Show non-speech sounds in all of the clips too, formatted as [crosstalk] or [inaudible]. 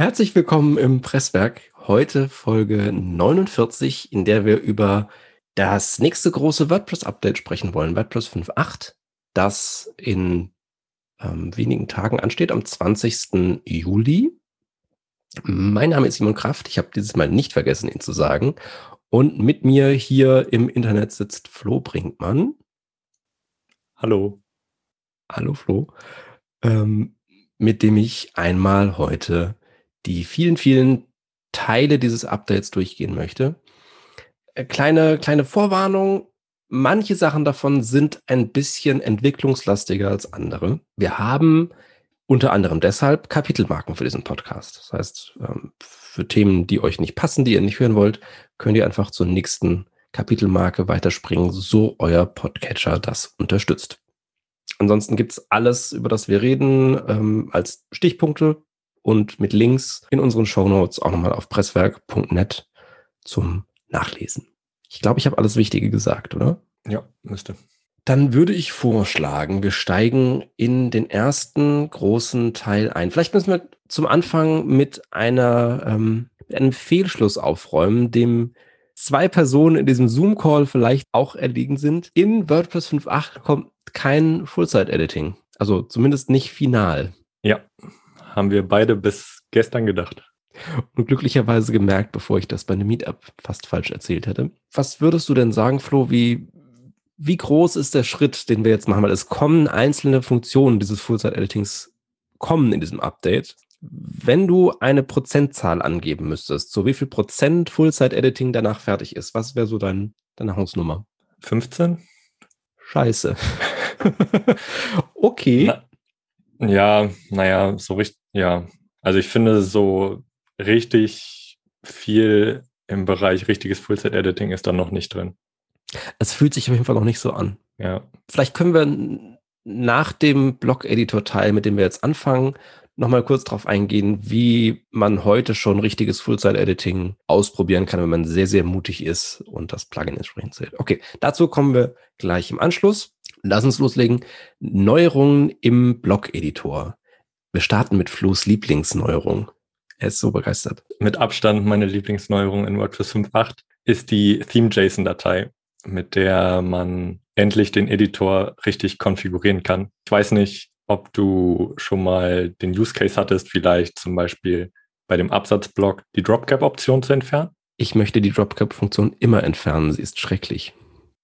Herzlich willkommen im Presswerk. Heute Folge 49, in der wir über das nächste große WordPress-Update sprechen wollen. WordPress 5.8, das in ähm, wenigen Tagen ansteht, am 20. Juli. Mein Name ist Simon Kraft. Ich habe dieses Mal nicht vergessen, ihn zu sagen. Und mit mir hier im Internet sitzt Flo Brinkmann. Hallo. Hallo Flo. Ähm, mit dem ich einmal heute die vielen, vielen Teile dieses Updates durchgehen möchte. Äh, kleine, kleine Vorwarnung. Manche Sachen davon sind ein bisschen entwicklungslastiger als andere. Wir haben unter anderem deshalb Kapitelmarken für diesen Podcast. Das heißt, ähm, für Themen, die euch nicht passen, die ihr nicht hören wollt, könnt ihr einfach zur nächsten Kapitelmarke weiterspringen, so euer Podcatcher das unterstützt. Ansonsten gibt's alles, über das wir reden, ähm, als Stichpunkte und mit Links in unseren Show Notes auch nochmal auf presswerk.net zum Nachlesen. Ich glaube, ich habe alles Wichtige gesagt, oder? Ja, müsste. Dann würde ich vorschlagen, wir steigen in den ersten großen Teil ein. Vielleicht müssen wir zum Anfang mit einer ähm, mit einem Fehlschluss aufräumen, dem zwei Personen in diesem Zoom-Call vielleicht auch erliegen sind. In WordPress 5.8 kommt kein Full-Site-Editing. Also zumindest nicht final. Ja, haben wir beide bis gestern gedacht. Und glücklicherweise gemerkt, bevor ich das bei einem Meetup fast falsch erzählt hätte. Was würdest du denn sagen, Flo, wie, wie groß ist der Schritt, den wir jetzt machen? Weil es kommen einzelne Funktionen dieses Full-Site-Editings kommen in diesem Update. Wenn du eine Prozentzahl angeben müsstest, so wie viel Prozent Full-Site-Editing danach fertig ist, was wäre so dein, deine Hausnummer? 15? Scheiße. [laughs] okay. Na, ja, naja, so richtig, ja. Also ich finde, so richtig viel im Bereich richtiges Full-Set-Editing ist da noch nicht drin. Es fühlt sich auf jeden Fall noch nicht so an. Ja. Vielleicht können wir nach dem Blog-Editor-Teil, mit dem wir jetzt anfangen, nochmal kurz darauf eingehen, wie man heute schon richtiges Full-Site-Editing ausprobieren kann, wenn man sehr, sehr mutig ist und das Plugin entsprechend zählt. Okay, dazu kommen wir gleich im Anschluss. Lass uns loslegen. Neuerungen im Blog-Editor. Wir starten mit Flo's Lieblingsneuerung. Er ist so begeistert. Mit Abstand meine Lieblingsneuerung in WordPress 5.8 ist die Theme-JSON-Datei, mit der man endlich den Editor richtig konfigurieren kann. Ich weiß nicht, ob du schon mal den Use Case hattest, vielleicht zum Beispiel bei dem Absatzblock die Dropcap-Option zu entfernen. Ich möchte die Dropcap-Funktion immer entfernen. Sie ist schrecklich.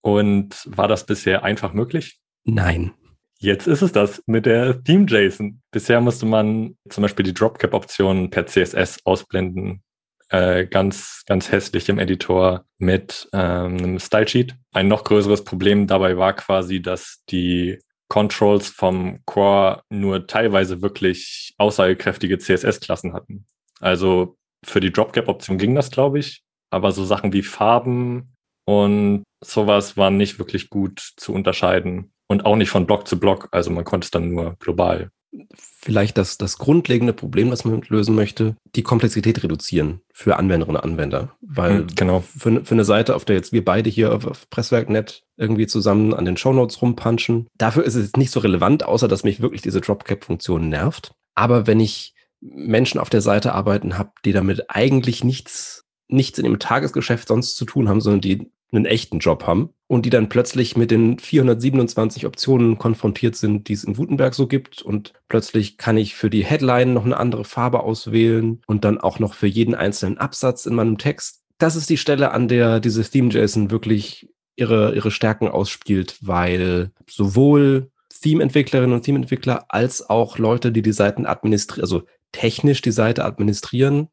Und war das bisher einfach möglich? Nein. Jetzt ist es das mit der Theme-JSON. Bisher musste man zum Beispiel die Dropcap-Option per CSS ausblenden. Äh, ganz, ganz hässlich im Editor mit ähm, einem Style-Sheet. Ein noch größeres Problem dabei war quasi, dass die Controls vom Core nur teilweise wirklich aussagekräftige CSS-Klassen hatten. Also für die Dropcap-Option ging das, glaube ich. Aber so Sachen wie Farben und sowas waren nicht wirklich gut zu unterscheiden. Und auch nicht von Block zu Block. Also man konnte es dann nur global. Vielleicht das, das grundlegende Problem, das man lösen möchte, die Komplexität reduzieren für Anwenderinnen und Anwender. Weil mhm, genau. für, für eine Seite, auf der jetzt wir beide hier auf, auf Presswerk.net irgendwie zusammen an den Shownotes rumpunchen, dafür ist es nicht so relevant, außer dass mich wirklich diese Dropcap-Funktion nervt. Aber wenn ich Menschen auf der Seite arbeiten habe, die damit eigentlich nichts, nichts in ihrem Tagesgeschäft sonst zu tun haben, sondern die einen echten Job haben und die dann plötzlich mit den 427 Optionen konfrontiert sind, die es in Gutenberg so gibt und plötzlich kann ich für die Headline noch eine andere Farbe auswählen und dann auch noch für jeden einzelnen Absatz in meinem Text. Das ist die Stelle, an der diese Theme-JSON wirklich ihre, ihre Stärken ausspielt, weil sowohl Theme-Entwicklerinnen und Theme-Entwickler als auch Leute, die die Seiten administrieren, also technisch die Seite administrieren,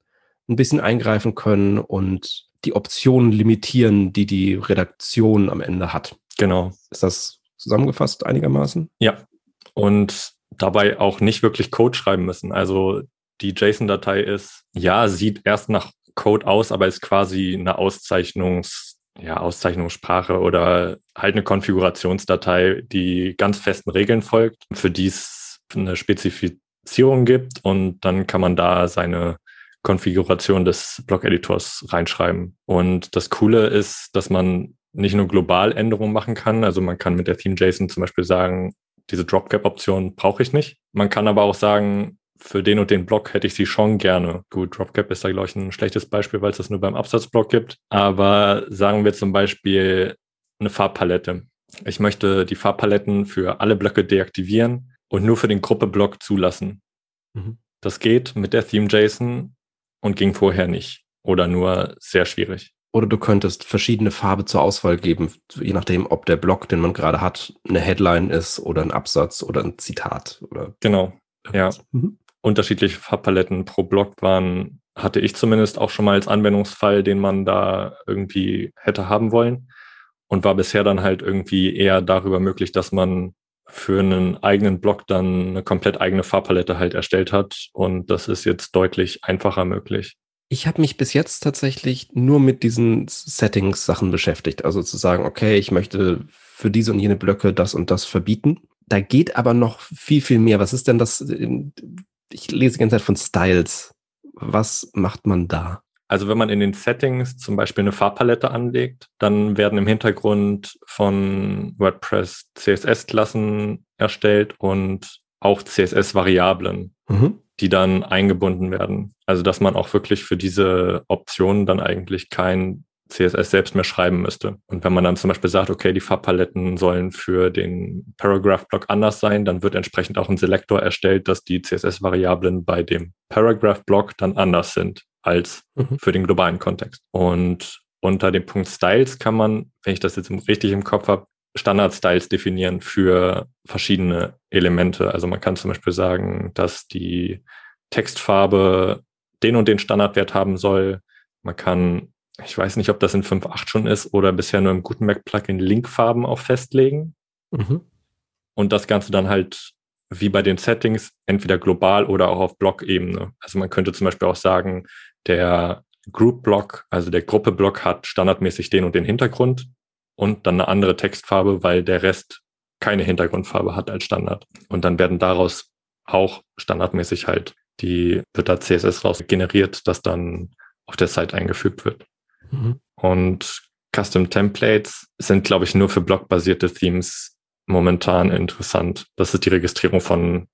ein bisschen eingreifen können und die Optionen limitieren, die die Redaktion am Ende hat. Genau. Ist das zusammengefasst einigermaßen? Ja. Und dabei auch nicht wirklich Code schreiben müssen. Also die JSON-Datei ist, ja, sieht erst nach Code aus, aber ist quasi eine Auszeichnungs, ja, Auszeichnungssprache oder halt eine Konfigurationsdatei, die ganz festen Regeln folgt, für die es eine Spezifizierung gibt und dann kann man da seine Konfiguration des Blog-Editors reinschreiben. Und das Coole ist, dass man nicht nur global Änderungen machen kann. Also man kann mit der Theme JSON zum Beispiel sagen, diese Dropcap-Option brauche ich nicht. Man kann aber auch sagen, für den und den Block hätte ich sie schon gerne. Gut, Dropcap ist da, glaube ich, ein schlechtes Beispiel, weil es das nur beim Absatzblock gibt. Aber sagen wir zum Beispiel eine Farbpalette. Ich möchte die Farbpaletten für alle Blöcke deaktivieren und nur für den Gruppe-Block zulassen. Mhm. Das geht mit der Theme-JSON und ging vorher nicht oder nur sehr schwierig. Oder du könntest verschiedene Farbe zur Auswahl geben, je nachdem, ob der Block, den man gerade hat, eine Headline ist oder ein Absatz oder ein Zitat. Oder genau, ja. Mhm. Unterschiedliche Farbpaletten pro Block waren, hatte ich zumindest auch schon mal als Anwendungsfall, den man da irgendwie hätte haben wollen. Und war bisher dann halt irgendwie eher darüber möglich, dass man für einen eigenen Block dann eine komplett eigene Farbpalette halt erstellt hat. Und das ist jetzt deutlich einfacher möglich. Ich habe mich bis jetzt tatsächlich nur mit diesen Settings-Sachen beschäftigt. Also zu sagen, okay, ich möchte für diese und jene Blöcke das und das verbieten. Da geht aber noch viel, viel mehr. Was ist denn das? Ich lese die ganze Zeit von Styles. Was macht man da? Also wenn man in den Settings zum Beispiel eine Farbpalette anlegt, dann werden im Hintergrund von WordPress CSS-Klassen erstellt und auch CSS-Variablen. Mhm die dann eingebunden werden. Also dass man auch wirklich für diese Optionen dann eigentlich kein CSS selbst mehr schreiben müsste. Und wenn man dann zum Beispiel sagt, okay, die Farbpaletten sollen für den Paragraph-Block anders sein, dann wird entsprechend auch ein Selektor erstellt, dass die CSS-Variablen bei dem Paragraph-Block dann anders sind als mhm. für den globalen Kontext. Und unter dem Punkt Styles kann man, wenn ich das jetzt richtig im Kopf habe, Standard-Styles definieren für verschiedene Elemente. Also man kann zum Beispiel sagen, dass die Textfarbe den und den Standardwert haben soll. Man kann, ich weiß nicht, ob das in 5.8 schon ist oder bisher nur im Gutenberg-Plugin Linkfarben auch festlegen. Mhm. Und das Ganze dann halt wie bei den Settings entweder global oder auch auf Block-Ebene. Also man könnte zum Beispiel auch sagen, der Group-Block, also der Gruppe-Block hat standardmäßig den und den Hintergrund und dann eine andere Textfarbe, weil der Rest keine Hintergrundfarbe hat als Standard. Und dann werden daraus auch standardmäßig halt die, wird da CSS raus generiert, das dann auf der Site eingefügt wird. Mhm. Und Custom Templates sind, glaube ich, nur für blockbasierte Themes momentan interessant. Das ist die Registrierung von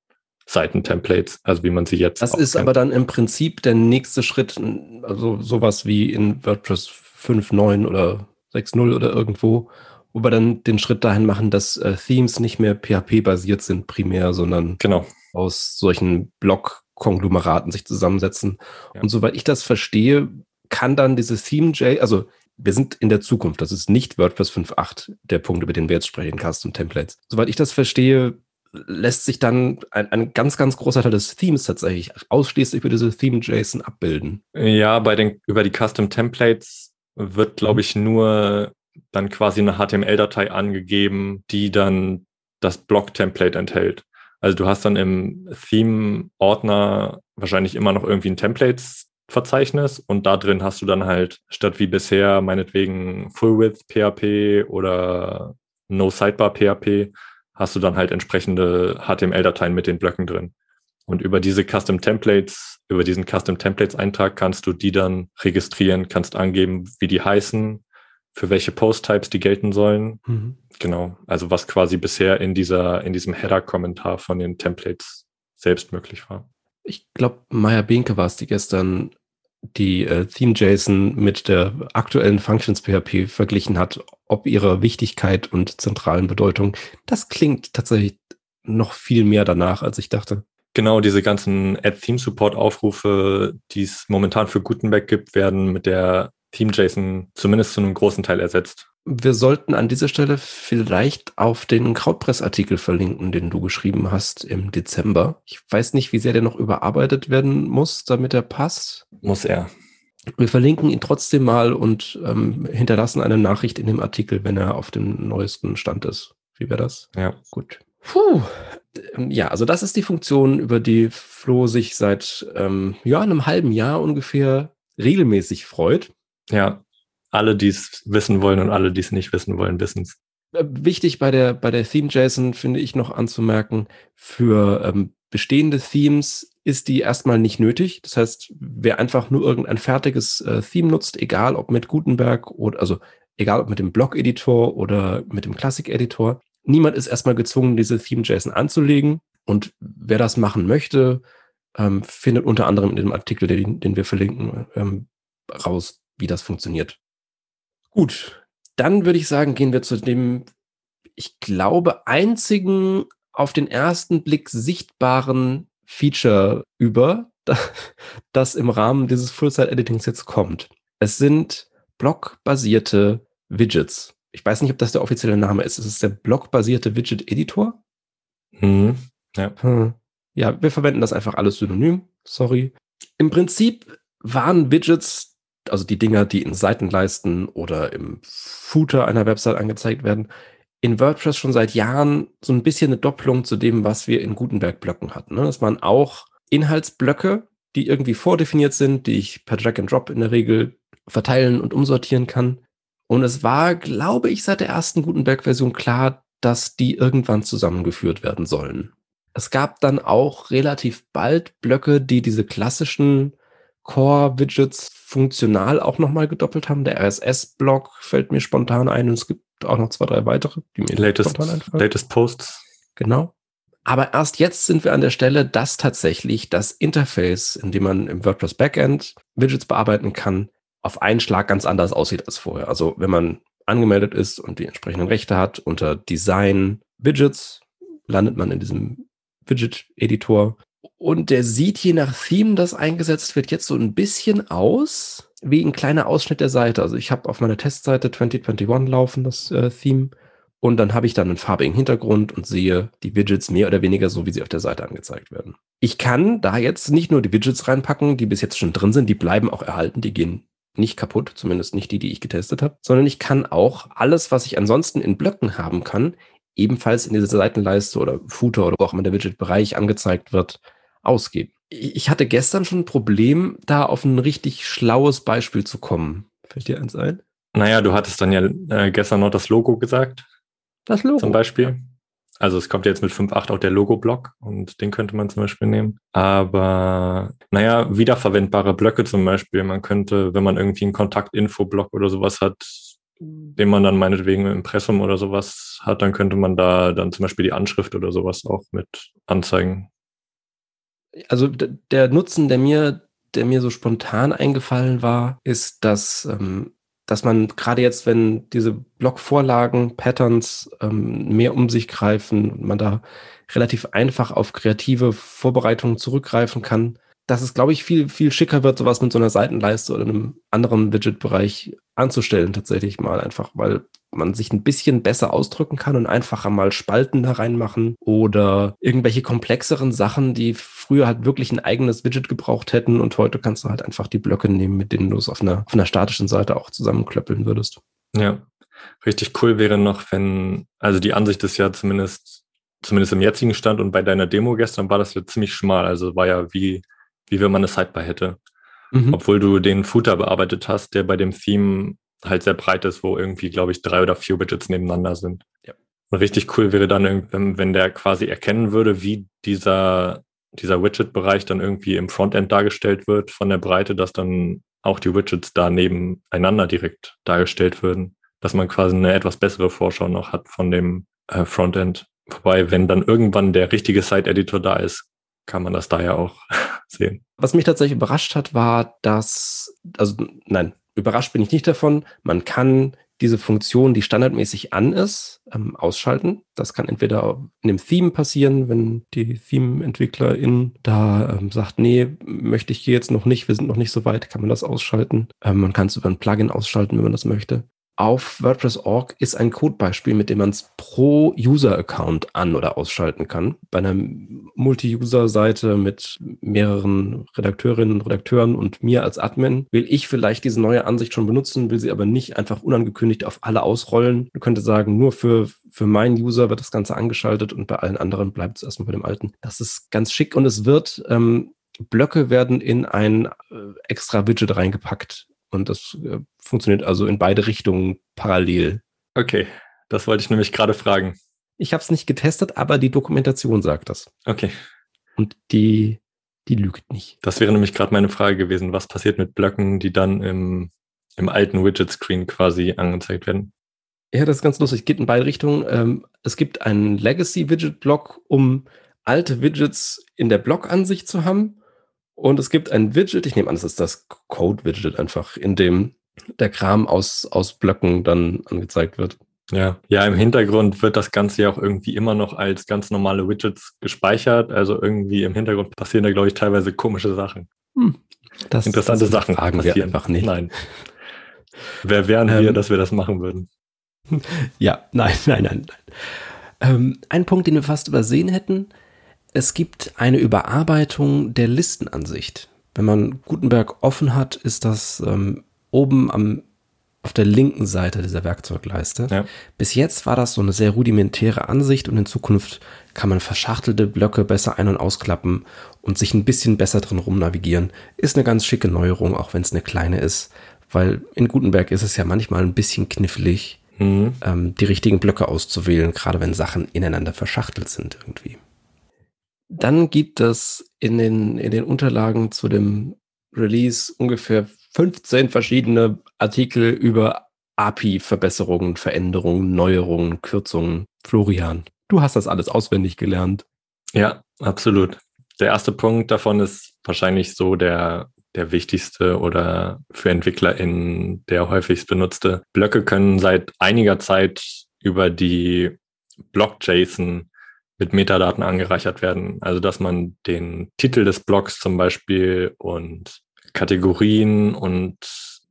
Seitentemplates, also wie man sie jetzt. Das ist kennt. aber dann im Prinzip der nächste Schritt, also sowas wie in WordPress 5.9 oder 6.0 oder irgendwo, wo wir dann den Schritt dahin machen, dass äh, Themes nicht mehr PHP-basiert sind primär, sondern genau. aus solchen Block-Konglomeraten sich zusammensetzen. Ja. Und soweit ich das verstehe, kann dann dieses Theme-J, also wir sind in der Zukunft, das ist nicht WordPress 5.8, der Punkt, über den wir jetzt sprechen, Custom Templates. Soweit ich das verstehe, lässt sich dann ein, ein ganz, ganz großer Teil des Themes tatsächlich ausschließlich über diese Theme-JSON abbilden. Ja, bei den, über die Custom Templates wird, glaube mhm. ich, nur dann quasi eine HTML-Datei angegeben, die dann das Block-Template enthält. Also du hast dann im Theme-Ordner wahrscheinlich immer noch irgendwie ein Templates-Verzeichnis und da drin hast du dann halt statt wie bisher meinetwegen Full-Width PHP oder No Sidebar PHP hast du dann halt entsprechende HTML-Dateien mit den Blöcken drin. Und über diese Custom Templates, über diesen Custom Templates Eintrag kannst du die dann registrieren, kannst angeben, wie die heißen, für welche Post-Types die gelten sollen. Mhm. Genau. Also was quasi bisher in dieser, in diesem Header-Kommentar von den Templates selbst möglich war. Ich glaube, Maya Binke war es, die gestern die äh, Theme-JSON mit der aktuellen Functions-PHP verglichen hat, ob ihrer Wichtigkeit und zentralen Bedeutung. Das klingt tatsächlich noch viel mehr danach, als ich dachte. Genau, diese ganzen Add-Theme-Support-Aufrufe, die es momentan für Gutenberg gibt, werden mit der Theme-JSON zumindest zu einem großen Teil ersetzt. Wir sollten an dieser Stelle vielleicht auf den Krautpress-Artikel verlinken, den du geschrieben hast im Dezember. Ich weiß nicht, wie sehr der noch überarbeitet werden muss, damit er passt. Muss er. Wir verlinken ihn trotzdem mal und ähm, hinterlassen eine Nachricht in dem Artikel, wenn er auf dem neuesten Stand ist. Wie wäre das? Ja. Gut. Puh. Ähm, ja, also das ist die Funktion, über die Flo sich seit ähm, ja, einem halben Jahr ungefähr regelmäßig freut. Ja, alle, die es wissen wollen und alle, die es nicht wissen wollen, wissen es. Äh, wichtig bei der, bei der Theme-JSON finde ich noch anzumerken, für ähm, bestehende Themes ist die erstmal nicht nötig. Das heißt, wer einfach nur irgendein fertiges äh, Theme nutzt, egal ob mit Gutenberg oder also egal ob mit dem Blog-Editor oder mit dem Classic-Editor, niemand ist erstmal gezwungen, diese Theme-JSON anzulegen. Und wer das machen möchte, ähm, findet unter anderem in dem Artikel, den, den wir verlinken, ähm, raus, wie das funktioniert. Gut, dann würde ich sagen, gehen wir zu dem, ich glaube, einzigen auf den ersten Blick sichtbaren Feature über, [laughs] das im Rahmen dieses Full-Site-Editings jetzt kommt. Es sind blockbasierte Widgets. Ich weiß nicht, ob das der offizielle Name ist. Es ist der blockbasierte Widget-Editor. Mhm. Ja. Hm. ja, wir verwenden das einfach alles synonym. Sorry. Im Prinzip waren Widgets, also die Dinger, die in Seitenleisten oder im Footer einer Website angezeigt werden, in WordPress schon seit Jahren so ein bisschen eine Doppelung zu dem, was wir in Gutenberg-Blöcken hatten. Ne? Das waren auch Inhaltsblöcke, die irgendwie vordefiniert sind, die ich per Drag and Drop in der Regel verteilen und umsortieren kann. Und es war, glaube ich, seit der ersten Gutenberg-Version klar, dass die irgendwann zusammengeführt werden sollen. Es gab dann auch relativ bald Blöcke, die diese klassischen Core-Widgets funktional auch nochmal gedoppelt haben. Der RSS-Block fällt mir spontan ein und es gibt auch noch zwei, drei weitere, die mir latest, spontan einfallen. Latest Posts. Genau. Aber erst jetzt sind wir an der Stelle, dass tatsächlich das Interface, in dem man im WordPress Backend Widgets bearbeiten kann, auf einen Schlag ganz anders aussieht als vorher. Also wenn man angemeldet ist und die entsprechenden Rechte hat, unter Design Widgets landet man in diesem Widget-Editor. Und der sieht je nach Theme, das eingesetzt wird, jetzt so ein bisschen aus wie ein kleiner Ausschnitt der Seite. Also ich habe auf meiner Testseite 2021 laufen, das äh, Theme. Und dann habe ich dann einen farbigen Hintergrund und sehe die Widgets mehr oder weniger so, wie sie auf der Seite angezeigt werden. Ich kann da jetzt nicht nur die Widgets reinpacken, die bis jetzt schon drin sind, die bleiben auch erhalten, die gehen nicht kaputt, zumindest nicht die, die ich getestet habe, sondern ich kann auch alles, was ich ansonsten in Blöcken haben kann, ebenfalls in diese Seitenleiste oder Footer oder wo auch immer der Widget-Bereich angezeigt wird, ausgeben. Ich hatte gestern schon ein Problem, da auf ein richtig schlaues Beispiel zu kommen. Fällt dir eins ein? Naja, du hattest dann ja äh, gestern noch das Logo gesagt. Das Logo. Zum Beispiel. Also es kommt jetzt mit 5.8 auch der Logo-Block und den könnte man zum Beispiel nehmen. Aber naja, wiederverwendbare Blöcke zum Beispiel. Man könnte, wenn man irgendwie einen Kontaktinfo-Block oder sowas hat, den man dann meinetwegen im Impressum oder sowas hat, dann könnte man da dann zum Beispiel die Anschrift oder sowas auch mit anzeigen. Also der Nutzen, der mir, der mir so spontan eingefallen war, ist, dass ähm, dass man gerade jetzt, wenn diese Blockvorlagen, Patterns ähm, mehr um sich greifen, man da relativ einfach auf kreative Vorbereitungen zurückgreifen kann, dass es, glaube ich, viel, viel schicker wird, sowas mit so einer Seitenleiste oder einem anderen Widget-Bereich anzustellen, tatsächlich mal einfach, weil man sich ein bisschen besser ausdrücken kann und einfacher mal Spalten da reinmachen oder irgendwelche komplexeren Sachen, die früher halt wirklich ein eigenes Widget gebraucht hätten und heute kannst du halt einfach die Blöcke nehmen, mit denen du es auf einer, auf einer statischen Seite auch zusammenklöppeln würdest. Ja, richtig cool wäre noch, wenn, also die Ansicht ist ja zumindest, zumindest im jetzigen Stand und bei deiner Demo gestern war das ja ziemlich schmal, also war ja wie, wie wenn man eine Sidebar hätte. Mhm. Obwohl du den Footer bearbeitet hast, der bei dem Theme halt sehr breit ist, wo irgendwie, glaube ich, drei oder vier Widgets nebeneinander sind. Ja. Und richtig cool wäre dann, wenn der quasi erkennen würde, wie dieser, dieser Widget-Bereich dann irgendwie im Frontend dargestellt wird von der Breite, dass dann auch die Widgets da nebeneinander direkt dargestellt würden, dass man quasi eine etwas bessere Vorschau noch hat von dem äh, Frontend. Wobei, wenn dann irgendwann der richtige Site-Editor da ist, kann man das da ja auch [laughs] sehen. Was mich tatsächlich überrascht hat, war, dass, also nein, überrascht bin ich nicht davon. Man kann diese Funktion, die standardmäßig an ist, ähm, ausschalten. Das kann entweder in dem Theme passieren, wenn die Theme-Entwicklerin da ähm, sagt, nee, möchte ich hier jetzt noch nicht, wir sind noch nicht so weit, kann man das ausschalten. Ähm, man kann es über ein Plugin ausschalten, wenn man das möchte auf WordPress.org ist ein Codebeispiel, mit dem man es pro User-Account an- oder ausschalten kann. Bei einer Multi-User-Seite mit mehreren Redakteurinnen und Redakteuren und mir als Admin will ich vielleicht diese neue Ansicht schon benutzen, will sie aber nicht einfach unangekündigt auf alle ausrollen. Du könntest sagen, nur für, für meinen User wird das Ganze angeschaltet und bei allen anderen bleibt es erstmal bei dem alten. Das ist ganz schick und es wird ähm, Blöcke werden in ein äh, extra Widget reingepackt und das äh, funktioniert also in beide Richtungen parallel. Okay, das wollte ich nämlich gerade fragen. Ich habe es nicht getestet, aber die Dokumentation sagt das. Okay. Und die, die lügt nicht. Das wäre nämlich gerade meine Frage gewesen. Was passiert mit Blöcken, die dann im, im alten Widget-Screen quasi angezeigt werden? Ja, das ist ganz lustig. Geht in beide Richtungen. Ähm, es gibt einen Legacy-Widget-Block, um alte Widgets in der Blockansicht zu haben Und es gibt ein Widget, ich nehme an, das ist das Code-Widget einfach, in dem der Kram aus, aus Blöcken dann angezeigt wird. Ja, ja, im Hintergrund wird das Ganze ja auch irgendwie immer noch als ganz normale Widgets gespeichert. Also irgendwie im Hintergrund passieren da, glaube ich, teilweise komische Sachen. Hm, das, Interessante das Sachen fragen passieren. wir einfach nicht. Nein. Wer wären ähm, wir, dass wir das machen würden? [laughs] Ja, nein, nein, nein. nein. Ähm, ein Punkt, den wir fast übersehen hätten. Es gibt eine Überarbeitung der Listenansicht. Wenn man Gutenberg offen hat, ist das ähm, oben am auf der linken Seite dieser Werkzeugleiste. Ja. Bis jetzt war das so eine sehr rudimentäre Ansicht und in Zukunft kann man verschachtelte Blöcke besser ein- und ausklappen und sich ein bisschen besser drin rumnavigieren. Ist eine ganz schicke Neuerung, auch wenn es eine kleine ist, weil in Gutenberg ist es ja manchmal ein bisschen knifflig, mhm. ähm, die richtigen Blöcke auszuwählen, gerade wenn Sachen ineinander verschachtelt sind irgendwie. Dann gibt es in den, in den Unterlagen zu dem Release ungefähr 15 verschiedene Artikel über API-Verbesserungen, Veränderungen, Neuerungen, Kürzungen. Florian, du hast das alles auswendig gelernt. Ja, absolut. Der erste Punkt davon ist wahrscheinlich so der, der wichtigste oder für EntwicklerInnen der häufigst benutzte. Blöcke können seit einiger Zeit über die Block-JSON mit Metadaten angereichert werden. Also dass man den Titel des Blogs zum Beispiel und Kategorien und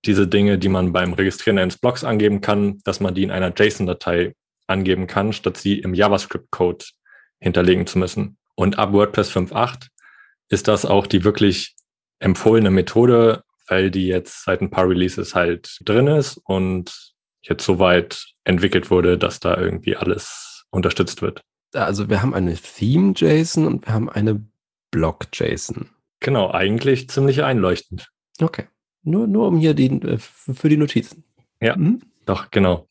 diese Dinge, die man beim Registrieren eines Blogs angeben kann, dass man die in einer JSON-Datei angeben kann, statt sie im JavaScript-Code hinterlegen zu müssen. Und ab WordPress 5.8 ist das auch die wirklich empfohlene Methode, weil die jetzt seit ein paar Releases halt drin ist und jetzt soweit entwickelt wurde, dass da irgendwie alles unterstützt wird. Also wir haben eine Theme-JSON und wir haben eine Block-JSON. Genau, eigentlich ziemlich einleuchtend. Okay. Nur, nur um hier die, äh, für die Notizen. Ja, mhm. doch, genau.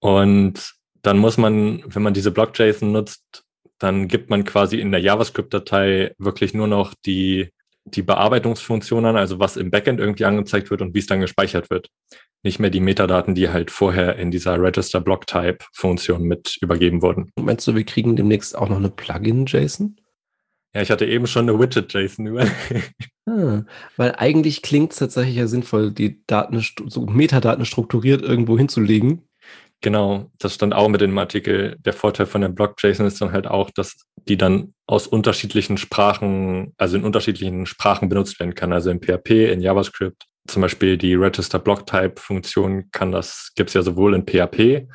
Und dann muss man, wenn man diese Block-JSON nutzt, dann gibt man quasi in der JavaScript-Datei wirklich nur noch die, die Bearbeitungsfunktion an, also was im Backend irgendwie angezeigt wird und wie es dann gespeichert wird. Nicht mehr die Metadaten, die halt vorher in dieser Register Block Type Funktion mit übergeben wurden. Meinst du, wir kriegen demnächst auch noch eine Plugin-JSON? Ja, ich hatte eben schon eine Widget-JSON über. [laughs] ah, weil eigentlich klingt es tatsächlich ja sinnvoll, die Daten, so Metadaten strukturiert irgendwo hinzulegen. Genau, das stand auch mit dem Artikel. Der Vorteil von der Block-JSON ist dann halt auch, dass die dann aus unterschiedlichen Sprachen, also in unterschiedlichen Sprachen benutzt werden kann. Also in PHP, in JavaScript. Zum Beispiel die Register Block Type Funktion kann das, gibt es ja sowohl in PHP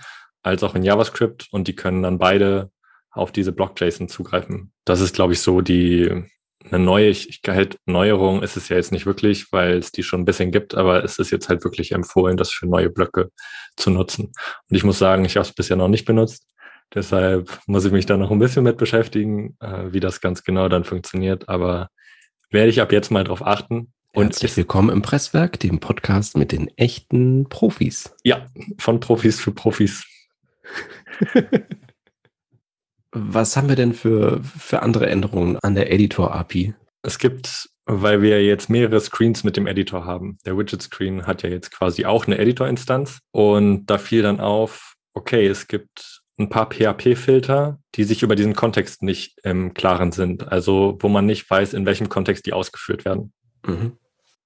als auch in JavaScript und die können dann beide auf diese Block-JSON zugreifen. Das ist, glaube ich, so die eine neue halt Neuerung ist es ja jetzt nicht wirklich, weil es die schon ein bisschen gibt, aber es ist jetzt halt wirklich empfohlen, das für neue Blöcke zu nutzen. Und ich muss sagen, ich habe es bisher noch nicht benutzt. Deshalb muss ich mich da noch ein bisschen mit beschäftigen, äh, wie das ganz genau dann funktioniert. Aber werde ich ab jetzt mal drauf achten. Und Herzlich willkommen im Presswerk, dem Podcast mit den echten Profis. Ja, von Profis für Profis. [laughs] Was haben wir denn für, für andere Änderungen an der Editor-API? Es gibt, weil wir jetzt mehrere Screens mit dem Editor haben. Der Widget-Screen hat ja jetzt quasi auch eine Editor-Instanz. Und da fiel dann auf, okay, es gibt ein paar PHP-Filter, die sich über diesen Kontext nicht im Klaren sind. Also wo man nicht weiß, in welchem Kontext die ausgeführt werden. Mhm.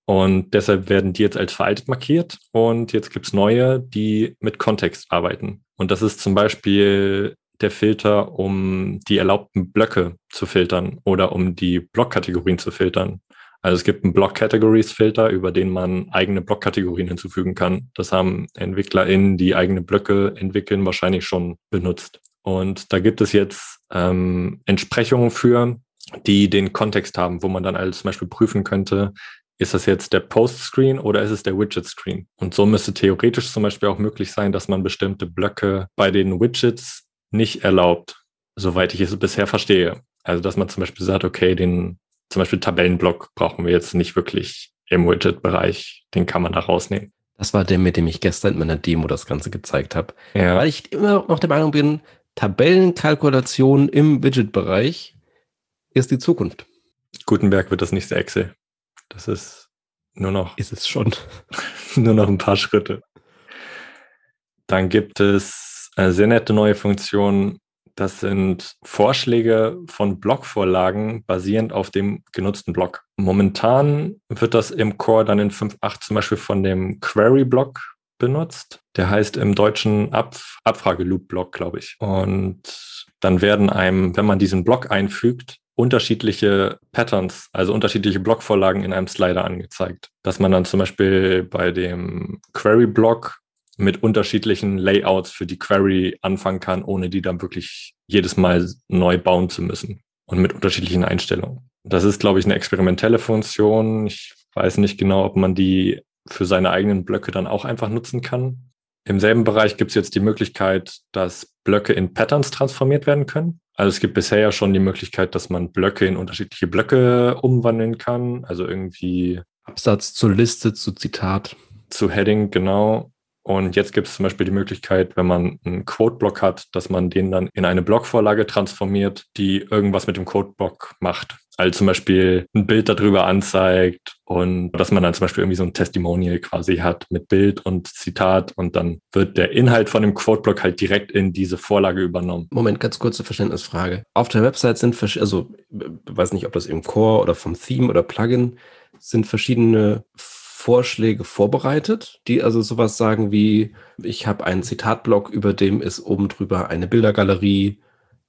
Und deshalb werden die jetzt als veraltet markiert. Und jetzt gibt's neue, die mit Kontext arbeiten. Und das ist zum Beispiel der Filter, um die erlaubten Blöcke zu filtern oder um die Blockkategorien zu filtern. Also es gibt einen Block Categories Filter, über den man eigene Blockkategorien hinzufügen kann. Das haben EntwicklerInnen, die eigene Blöcke entwickeln, wahrscheinlich schon benutzt. Und da gibt es jetzt ähm, Entsprechungen für, die den Kontext haben, wo man dann als zum Beispiel prüfen könnte, ist das jetzt der Post-Screen oder ist es der Widget-Screen? Und so müsste theoretisch zum Beispiel auch möglich sein, dass man bestimmte Blöcke bei den Widgets nicht erlaubt, soweit ich es bisher verstehe. Also, dass man zum Beispiel sagt, okay, den zum Beispiel Tabellenblock brauchen wir jetzt nicht wirklich im Widget-Bereich, den kann man da rausnehmen. Das war der, mit dem ich gestern in meiner Demo das Ganze gezeigt habe. Ja. Weil ich immer noch der Meinung bin, Tabellenkalkulation im Widget-Bereich ist die Zukunft. Gutenberg wird das nächste Excel. Das ist nur noch. Ist es schon. [laughs] nur noch ein paar Schritte. Dann gibt es eine sehr nette neue Funktion. Das sind Vorschläge von Blogvorlagen basierend auf dem genutzten Blog. Momentan wird das im Core dann in 5.8 zum Beispiel von dem Query-Block benutzt. Der heißt im Deutschen Ab Abfrage-Loop-Block, glaube ich. Und dann werden einem, wenn man diesen Block einfügt, unterschiedliche Patterns, also unterschiedliche Blockvorlagen in einem Slider angezeigt. Dass man dann zum Beispiel bei dem Query-Block mit unterschiedlichen Layouts für die Query anfangen kann, ohne die dann wirklich jedes Mal neu bauen zu müssen und mit unterschiedlichen Einstellungen. Das ist, glaube ich, eine experimentelle Funktion. Ich weiß nicht genau, ob man die für seine eigenen Blöcke dann auch einfach nutzen kann. Im selben Bereich gibt es jetzt die Möglichkeit, dass Blöcke in Patterns transformiert werden können. Also es gibt bisher ja schon die Möglichkeit, dass man Blöcke in unterschiedliche Blöcke umwandeln kann. Also irgendwie Absatz zur Liste, zu Zitat. Zu Heading, genau. Und jetzt gibt es zum Beispiel die Möglichkeit, wenn man einen Quote-Block hat, dass man den dann in eine Blockvorlage transformiert, die irgendwas mit dem Code-Block macht. Also zum Beispiel ein Bild darüber anzeigt und dass man dann zum Beispiel irgendwie so ein Testimonial quasi hat mit Bild und Zitat und dann wird der Inhalt von dem Quote-Block halt direkt in diese Vorlage übernommen. Moment, ganz kurze Verständnisfrage. Auf der Website sind, also weiß nicht, ob das im Core oder vom Theme oder Plugin sind verschiedene Vorschläge vorbereitet, die also sowas sagen wie, ich habe einen Zitatblock, über dem ist oben drüber eine Bildergalerie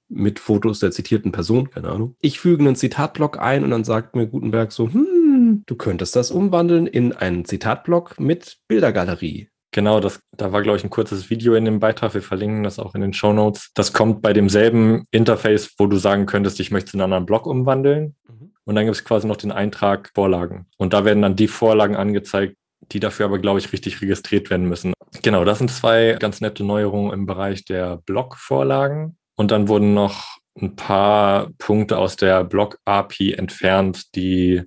mit Fotos der zitierten Person, keine Ahnung. Ich füge einen Zitatblock ein und dann sagt mir Gutenberg so, hm, du könntest das umwandeln in einen Zitatblock mit Bildergalerie. Genau, das, da war, glaube ich, ein kurzes Video in dem Beitrag. Wir verlinken das auch in den Show Notes. Das kommt bei demselben Interface, wo du sagen könntest, ich möchte es in einen anderen Block umwandeln. Mhm. Und dann gibt es quasi noch den Eintrag Vorlagen. Und da werden dann die Vorlagen angezeigt, die dafür aber, glaube ich, richtig registriert werden müssen. Genau, das sind zwei ganz nette Neuerungen im Bereich der Block-Vorlagen. Und dann wurden noch ein paar Punkte aus der Block-API entfernt, die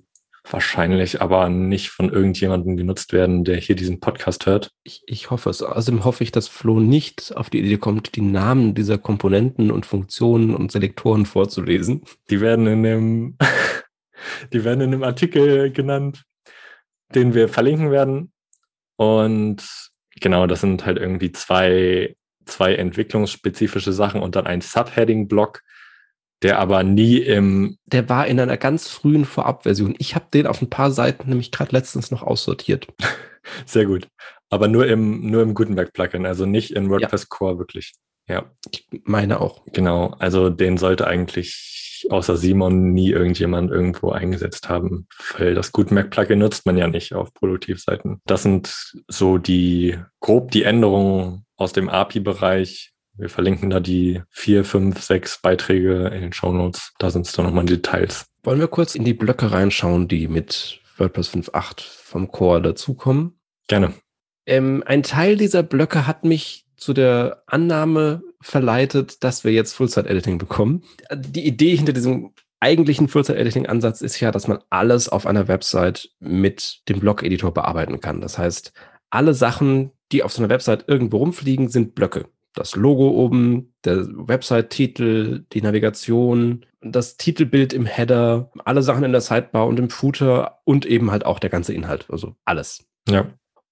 wahrscheinlich aber nicht von irgendjemandem genutzt werden, der hier diesen Podcast hört. Ich, ich hoffe es. Außerdem hoffe ich, dass Flo nicht auf die Idee kommt, die Namen dieser Komponenten und Funktionen und Selektoren vorzulesen. Die werden in dem Die werden in einem Artikel genannt, den wir verlinken werden. Und genau, das sind halt irgendwie zwei, zwei entwicklungsspezifische Sachen und dann ein Subheading-Block, der aber nie im. Der war in einer ganz frühen Vorabversion. Ich habe den auf ein paar Seiten nämlich gerade letztens noch aussortiert. [laughs] Sehr gut. Aber nur im, nur im Gutenberg-Plugin, also nicht in WordPress ja. Core wirklich. Ja. Ich meine auch. Genau. Also den sollte eigentlich außer Simon nie irgendjemand irgendwo eingesetzt haben, weil das Gutenberg-Plugin nutzt man ja nicht auf Produktivseiten. Das sind so die grob die Änderungen aus dem API-Bereich. Wir verlinken da die vier, fünf, sechs Beiträge in den Show Notes. Da sind es dann nochmal Details. Wollen wir kurz in die Blöcke reinschauen, die mit WordPress 5.8 vom Core dazukommen? Gerne. Ähm, ein Teil dieser Blöcke hat mich zu der Annahme verleitet, dass wir jetzt Full-Site-Editing bekommen. Die Idee hinter diesem eigentlichen Full-Site-Editing-Ansatz ist ja, dass man alles auf einer Website mit dem Blog-Editor bearbeiten kann. Das heißt, alle Sachen, die auf so einer Website irgendwo rumfliegen, sind Blöcke. Das Logo oben, der Website-Titel, die Navigation, das Titelbild im Header, alle Sachen in der Sidebar und im Footer und eben halt auch der ganze Inhalt. Also alles. Ja.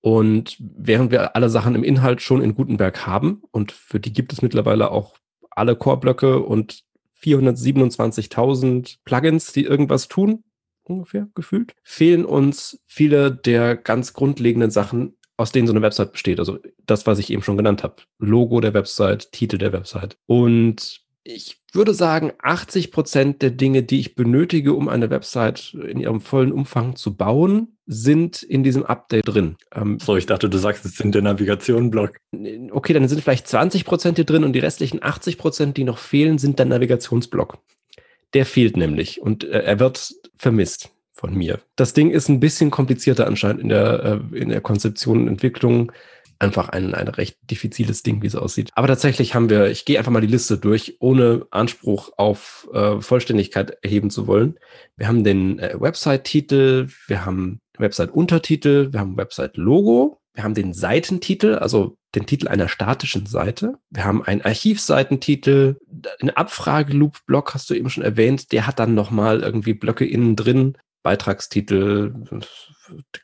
Und während wir alle Sachen im Inhalt schon in Gutenberg haben, und für die gibt es mittlerweile auch alle Core-Blöcke und 427.000 Plugins, die irgendwas tun, ungefähr gefühlt, fehlen uns viele der ganz grundlegenden Sachen, aus denen so eine Website besteht. Also das, was ich eben schon genannt habe. Logo der Website, Titel der Website. Und ich würde sagen, 80 Prozent der Dinge, die ich benötige, um eine Website in ihrem vollen Umfang zu bauen, sind in diesem Update drin. Ähm, so, ich dachte, du sagst, es sind der Navigation-Block. Okay, dann sind vielleicht 20 Prozent hier drin und die restlichen 80 Prozent, die noch fehlen, sind der Navigationsblock. Der fehlt nämlich und äh, er wird vermisst von mir. Das Ding ist ein bisschen komplizierter anscheinend in der, äh, in der Konzeption und Entwicklung einfach ein, ein recht diffiziles Ding, wie es aussieht. Aber tatsächlich haben wir, ich gehe einfach mal die Liste durch, ohne Anspruch auf äh, Vollständigkeit erheben zu wollen. Wir haben den äh, Website-Titel, wir haben Website-Untertitel, wir haben Website-Logo, wir haben den Seitentitel, also den Titel einer statischen Seite. Wir haben einen Archivseitentitel, einen Abfrage-Loop-Block hast du eben schon erwähnt, der hat dann nochmal irgendwie Blöcke innen drin, Beitragstitel,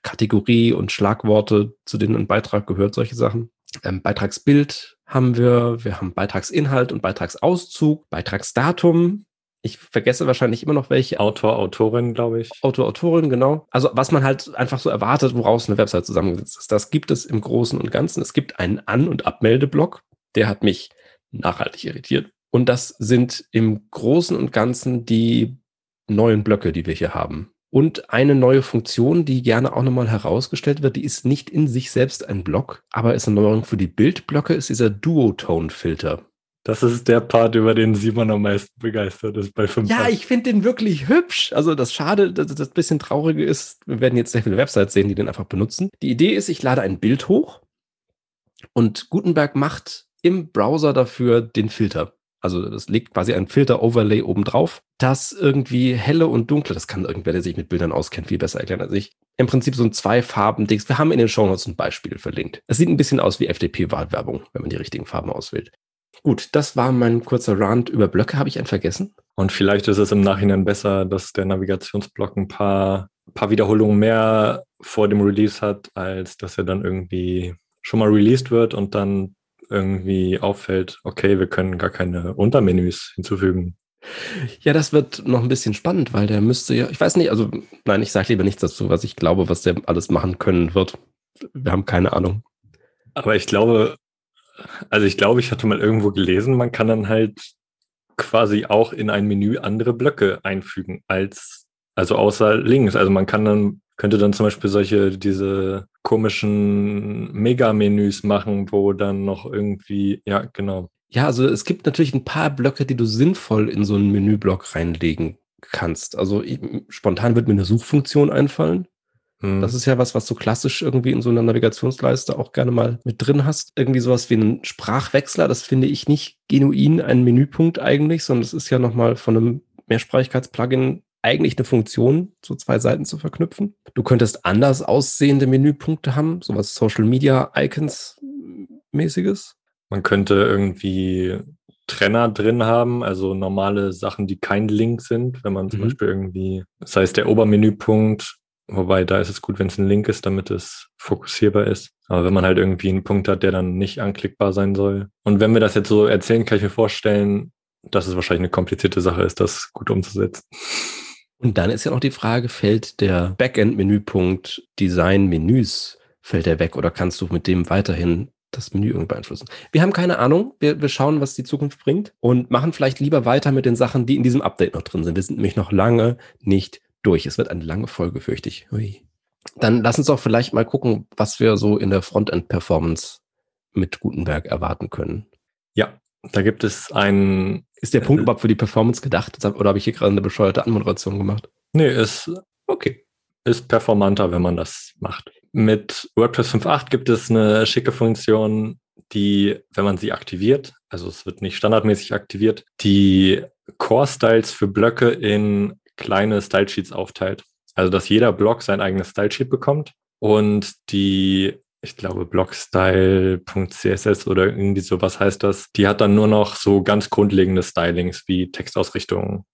Kategorie und Schlagworte, zu denen ein Beitrag gehört, solche Sachen. Ähm, Beitragsbild haben wir, wir haben Beitragsinhalt und Beitragsauszug, Beitragsdatum, Ich vergesse wahrscheinlich immer noch welche. Autor, Autorin, glaube ich. Autor, Autorin, genau. Also was man halt einfach so erwartet, woraus eine Website zusammengesetzt ist. Das gibt es im Großen und Ganzen. Es gibt einen An- und Abmeldeblock. Der hat mich nachhaltig irritiert. Und das sind im Großen und Ganzen die neuen Blöcke, die wir hier haben. Und eine neue Funktion, die gerne auch nochmal herausgestellt wird, die ist nicht in sich selbst ein Block, aber ist eine Neuerung für die Bildblöcke, ist dieser Duotone-Filter. Das ist der Part, über den Simon am meisten begeistert ist bei 5. Ja, ich finde den wirklich hübsch. Also das Schade, das, das bisschen Traurige ist, wir werden jetzt sehr viele Websites sehen, die den einfach benutzen. Die Idee ist, ich lade ein Bild hoch und Gutenberg macht im Browser dafür den Filter. Also das legt quasi ein Filter-Overlay oben drauf, das irgendwie helle und dunkle, das kann irgendwer, der sich mit Bildern auskennt, viel besser erklären als ich. Im Prinzip so ein zwei Farben-Dings. Wir haben in den Shownotes ein Beispiel verlinkt. Es sieht ein bisschen aus wie FDP-Wahlwerbung, wenn man die richtigen Farben auswählt. Gut, das war mein kurzer Rant über Blöcke. Habe ich einen vergessen? Und vielleicht ist es im Nachhinein besser, dass der Navigationsblock ein paar, paar Wiederholungen mehr vor dem Release hat, als dass er dann irgendwie schon mal released wird und dann irgendwie auffällt, okay, wir können gar keine Untermenüs hinzufügen. Ja, das wird noch ein bisschen spannend, weil der müsste ja, ich weiß nicht, also nein, ich sage lieber nichts dazu, was ich glaube, was der alles machen können wird. Wir haben keine Ahnung. Aber ich glaube, also ich glaube, ich hatte mal irgendwo gelesen, man kann dann halt quasi auch in ein Menü andere Blöcke einfügen als, also außer links. Also man kann dann, könnte dann zum Beispiel solche, diese komischen Mega-Menüs machen, wo dann noch irgendwie, ja, genau. Ja, also es gibt natürlich ein paar Blöcke, die du sinnvoll in so einen Menüblock reinlegen kannst. Also ich, spontan wird mir eine Suchfunktion einfallen. Hm. Das ist ja was, was du klassisch irgendwie in so einer Navigationsleiste auch gerne mal mit drin hast. Irgendwie sowas wie ein Sprachwechsler, das finde ich nicht genuin ein Menüpunkt eigentlich, sondern es ist ja nochmal von einem Mehrsprachigkeits-Plugin eigentlich eine Funktion, so zwei Seiten zu verknüpfen. Du könntest anders aussehende Menüpunkte haben, sowas Social Media Icons mäßiges. Man könnte irgendwie Trenner drin haben, also normale Sachen, die kein Link sind, wenn man zum mhm. Beispiel irgendwie, das heißt der Obermenüpunkt, wobei da ist es gut, wenn es ein Link ist, damit es fokussierbar ist. Aber wenn man halt irgendwie einen Punkt hat, der dann nicht anklickbar sein soll. Und wenn wir das jetzt so erzählen, kann ich mir vorstellen, dass es wahrscheinlich eine komplizierte Sache ist, das gut umzusetzen. Und dann ist ja noch die Frage, fällt der Backend-Menüpunkt Design-Menüs, fällt der weg oder kannst du mit dem weiterhin das Menü irgendwie beeinflussen? Wir haben keine Ahnung. Wir, wir schauen, was die Zukunft bringt und machen vielleicht lieber weiter mit den Sachen, die in diesem Update noch drin sind. Wir sind nämlich noch lange nicht durch. Es wird eine lange Folge, fürchte ich. Ui. Dann lass uns doch vielleicht mal gucken, was wir so in der Frontend-Performance mit Gutenberg erwarten können. Ja, da gibt es einen. Ist der Punkt äh, überhaupt für die Performance gedacht? Oder habe ich hier gerade eine bescheuerte Anmoderation gemacht? Nee, ist okay. Ist performanter, wenn man das macht. Mit WordPress 5.8 gibt es eine schicke Funktion, die, wenn man sie aktiviert, also es wird nicht standardmäßig aktiviert, die Core-Styles für Blöcke in kleine Style-Sheets aufteilt. Also, dass jeder Block sein eigenes Style-Sheet bekommt und die ich glaube, blockstyle.css oder irgendwie sowas heißt das. Die hat dann nur noch so ganz grundlegende Stylings wie Textausrichtung,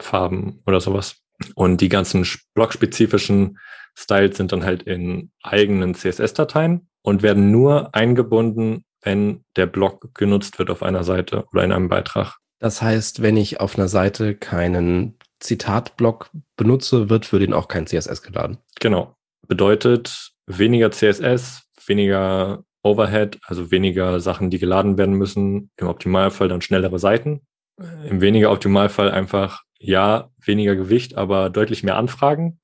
Farben oder sowas. Und die ganzen blockspezifischen Styles sind dann halt in eigenen CSS-Dateien und werden nur eingebunden, wenn der Block genutzt wird auf einer Seite oder in einem Beitrag. Das heißt, wenn ich auf einer Seite keinen Zitatblock benutze, wird für den auch kein CSS geladen. Genau. Bedeutet weniger CSS, weniger Overhead, also weniger Sachen, die geladen werden müssen. Im Optimalfall dann schnellere Seiten. Im weniger Optimalfall einfach, ja, weniger Gewicht, aber deutlich mehr Anfragen,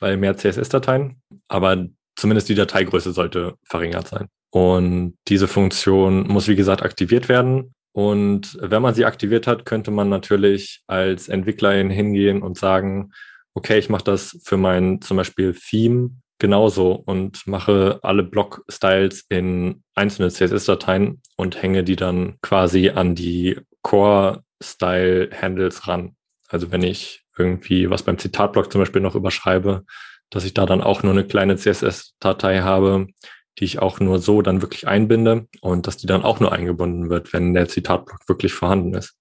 weil mehr CSS-Dateien. Aber zumindest die Dateigröße sollte verringert sein. Und diese Funktion muss, wie gesagt, aktiviert werden. Und wenn man sie aktiviert hat, könnte man natürlich als Entwicklerin hingehen und sagen, okay, ich mache das für mein zum Beispiel Theme genauso und mache alle Block-Styles in einzelne CSS-Dateien und hänge die dann quasi an die Core-Style-Handles ran. Also wenn ich irgendwie was beim Zitatblock zum Beispiel noch überschreibe, dass ich da dann auch nur eine kleine CSS-Datei habe, die ich auch nur so dann wirklich einbinde und dass die dann auch nur eingebunden wird, wenn der Zitatblock wirklich vorhanden ist.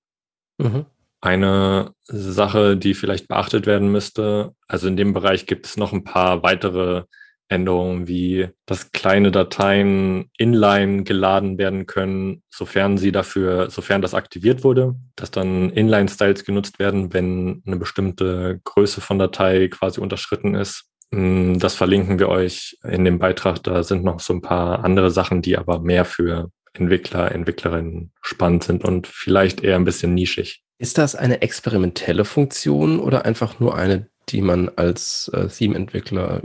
Mhm. Eine Sache, die vielleicht beachtet werden müsste, also in dem Bereich gibt es noch ein paar weitere Änderungen wie, dass kleine Dateien inline geladen werden können, sofern sie dafür, sofern das aktiviert wurde, dass dann Inline-Styles genutzt werden, wenn eine bestimmte Größe von Datei quasi unterschritten ist. Mm, das verlinken wir euch in dem Beitrag. Da sind noch so ein paar andere Sachen, die aber mehr für Entwickler, Entwicklerinnen spannend sind und vielleicht eher ein bisschen nischig. Ist das eine experimentelle Funktion oder einfach nur eine, die man als äh, Theme-Entwickler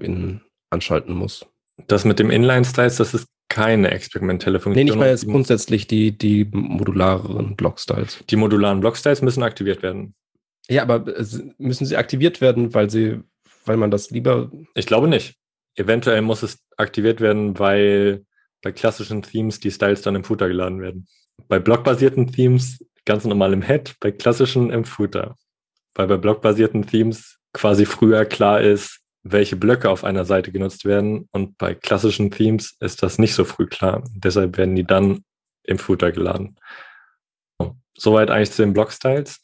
anschalten muss. Das mit dem Inline-Styles, das ist keine experimentelle Funktion. Nee, ich meine jetzt grundsätzlich die, die modularen Block-Styles. Die modularen Block-Styles müssen aktiviert werden. Ja, aber müssen sie aktiviert werden, weil sie, weil man das lieber. Ich glaube nicht. Eventuell muss es aktiviert werden, weil bei klassischen Themes die Styles dann im Footer geladen werden. Bei blockbasierten Themes ganz normal im Head, bei klassischen im Footer. Weil bei blockbasierten Themes quasi früher klar ist, welche Blöcke auf einer Seite genutzt werden. Und bei klassischen Themes ist das nicht so früh klar. Deshalb werden die dann im Footer geladen. Soweit eigentlich zu den Block-Styles.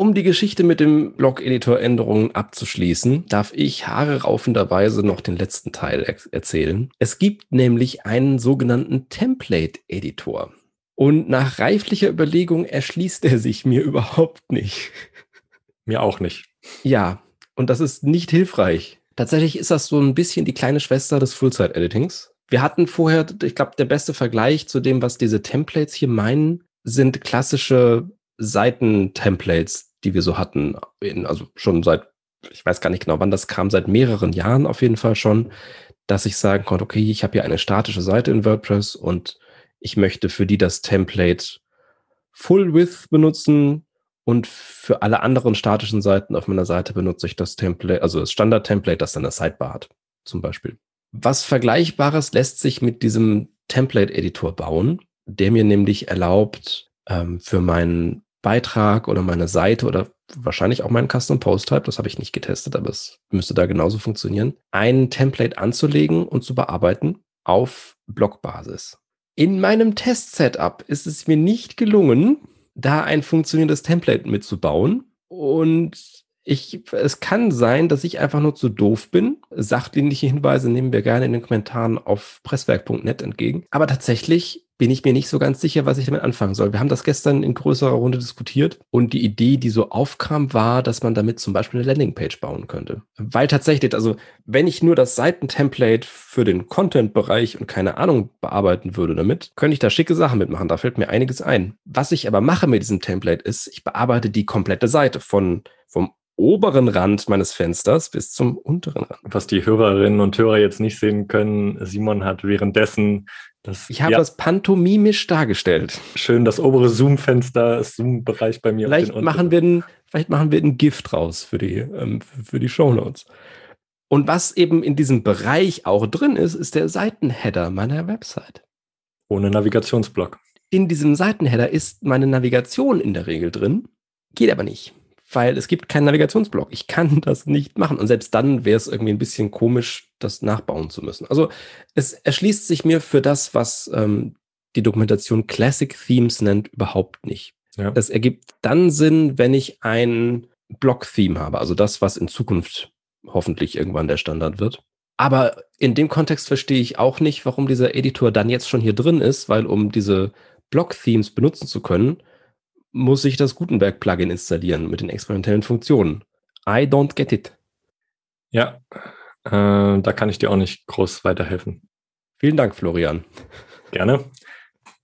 Um die Geschichte mit dem Blog-Editor-Änderungen abzuschließen, darf ich haareraufenderweise noch den letzten Teil er erzählen. Es gibt nämlich einen sogenannten Template-Editor. Und nach reiflicher Überlegung erschließt er sich mir [laughs] überhaupt nicht. Mir auch nicht. Ja, und das ist nicht hilfreich. Tatsächlich ist das so ein bisschen die kleine Schwester des Full-Site-Editings. Wir hatten vorher, ich glaube, der beste Vergleich zu dem, was diese Templates hier meinen, sind klassische Seiten-Templates, die wir so hatten. In, also schon seit, ich weiß gar nicht genau, wann das kam, seit mehreren Jahren auf jeden Fall schon, dass ich sagen konnte, okay, ich habe hier eine statische Seite in WordPress und ich möchte für die das Template Full Width benutzen, und für alle anderen statischen Seiten auf meiner Seite benutze ich das Template, also das Standard-Template, das dann eine Sidebar hat, zum Beispiel. Was Vergleichbares lässt sich mit diesem Template-Editor bauen, der mir nämlich erlaubt, ähm, für meinen Beitrag oder meine Seite oder wahrscheinlich auch meinen Custom Post Type, das habe ich nicht getestet, aber es müsste da genauso funktionieren, ein Template anzulegen und zu bearbeiten auf Blockbasis. In meinem Test-Setup ist es mir nicht gelungen, da ein funktionierendes Template mitzubauen. Und ich, es kann sein, dass ich einfach nur zu doof bin. Sachdienliche Hinweise nehmen wir gerne in den Kommentaren auf presswerk.net entgegen. Aber tatsächlich bin ich mir nicht so ganz sicher, was ich damit anfangen soll. Wir haben das gestern in größerer Runde diskutiert und die Idee, die so aufkam, war, dass man damit zum Beispiel eine Landingpage bauen könnte. Weil tatsächlich, also wenn ich nur das Seitentemplate für den Content-Bereich und keine Ahnung bearbeiten würde damit, könnte ich da schicke Sachen mitmachen. Da fällt mir einiges ein. Was ich aber mache mit diesem Template ist, ich bearbeite die komplette Seite von vom oberen Rand meines Fensters bis zum unteren Rand. Was die Hörerinnen und Hörer jetzt nicht sehen können, Simon hat währenddessen das, ich habe ja, das pantomimisch dargestellt. Schön, das obere Zoom-Fenster, Zoom-Bereich bei mir. Vielleicht machen, wir ein, vielleicht machen wir ein Gift raus für die, ähm, für die Shownotes. Und was eben in diesem Bereich auch drin ist, ist der Seitenheader meiner Website. Ohne Navigationsblock. In diesem Seitenheader ist meine Navigation in der Regel drin, geht aber nicht weil es gibt keinen Navigationsblock. Ich kann [laughs] das nicht machen. Und selbst dann wäre es irgendwie ein bisschen komisch, das nachbauen zu müssen. Also es erschließt sich mir für das, was ähm, die Dokumentation Classic Themes nennt, überhaupt nicht. Ja. Das ergibt dann Sinn, wenn ich ein Block-Theme habe, also das, was in Zukunft hoffentlich irgendwann der Standard wird. Aber in dem Kontext verstehe ich auch nicht, warum dieser Editor dann jetzt schon hier drin ist, weil um diese Block-Themes benutzen zu können, muss ich das Gutenberg-Plugin installieren mit den experimentellen Funktionen. I don't get it. Ja, äh, da kann ich dir auch nicht groß weiterhelfen. Vielen Dank, Florian. Gerne.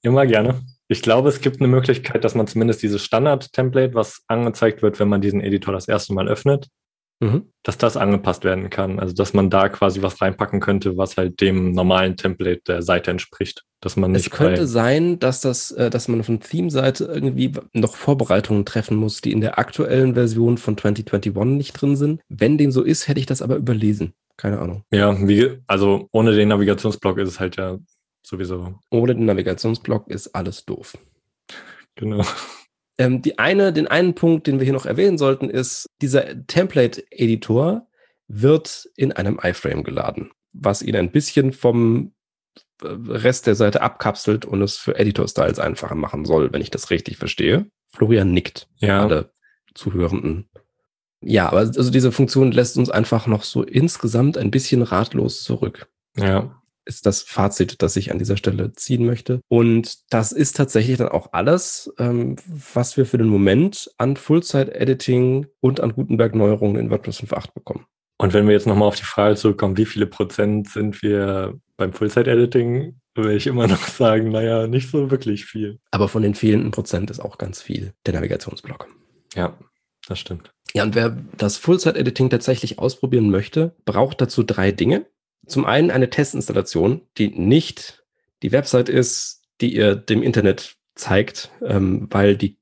Immer gerne. Ich glaube, es gibt eine Möglichkeit, dass man zumindest dieses Standard-Template, was angezeigt wird, wenn man diesen Editor das erste Mal öffnet, mhm. dass das angepasst werden kann. Also, dass man da quasi was reinpacken könnte, was halt dem normalen Template der Seite entspricht. Dass man nicht es könnte sein, dass das, äh, dass man von Theme-Seite irgendwie noch Vorbereitungen treffen muss, die in der aktuellen Version von 2021 nicht drin sind. Wenn dem so ist, hätte ich das aber überlesen. Keine Ahnung. Ja, wie, also ohne den Navigationsblock ist es halt ja sowieso. Ohne den Navigationsblock ist alles doof. Genau. Ähm, die eine, den einen Punkt, den wir hier noch erwähnen sollten, ist, dieser Template-Editor wird in einem iFrame geladen, was ihn ein bisschen vom äh, Rest der Seite abkapselt und es für Editor-Styles einfacher machen soll, wenn ich das richtig verstehe. Florian nickt. Ja. Alle Zuhörenden Ja, aber also diese Funktion lässt uns einfach noch so insgesamt ein bisschen ratlos zurück. Ja. Ist das Fazit, das ich an dieser Stelle ziehen möchte. Und das ist tatsächlich dann auch alles, ähm, was wir für den Moment an Full-Site-Editing und an Gutenberg-Neuerungen in WordPress 5.8 bekommen. Und wenn wir jetzt nochmal auf die Frage zurückkommen, wie viele Prozent sind wir beim Full-Site-Editing, würde ich immer [laughs] noch sagen, naja, nicht so wirklich viel. Aber von den fehlenden Prozent ist auch ganz viel der Navigationsblock. Ja, das stimmt. Ja, und wer das Full-Site-Editing tatsächlich ausprobieren möchte, braucht dazu drei Dinge. Zum einen eine Testinstallation, die nicht die Website ist, die ihr dem Internet zeigt, ähm, weil die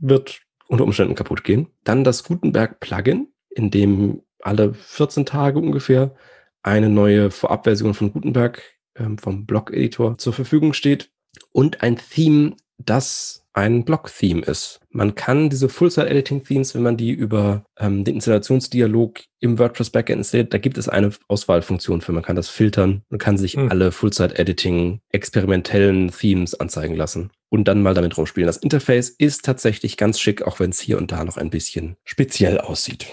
wird unter Umständen kaputt gehen. Dann das Gutenberg-Plugin, in dem alle 14 Tage ungefähr eine neue Vorabversion von Gutenberg ähm, vom Blog-Editor zur Verfügung steht und ein Theme, das ein Blog-Theme ist. Man kann diese Full-Site-Editing-Themes, wenn man die über ähm, den Installationsdialog im WordPress-Backend installiert, da gibt es eine Auswahlfunktion für. Man kann das filtern und kann sich mhm. alle Full-Site-Editing experimentellen Themes anzeigen lassen und dann mal damit rumspielen. Das Interface ist tatsächlich ganz schick, auch wenn es hier und da noch ein bisschen speziell aussieht.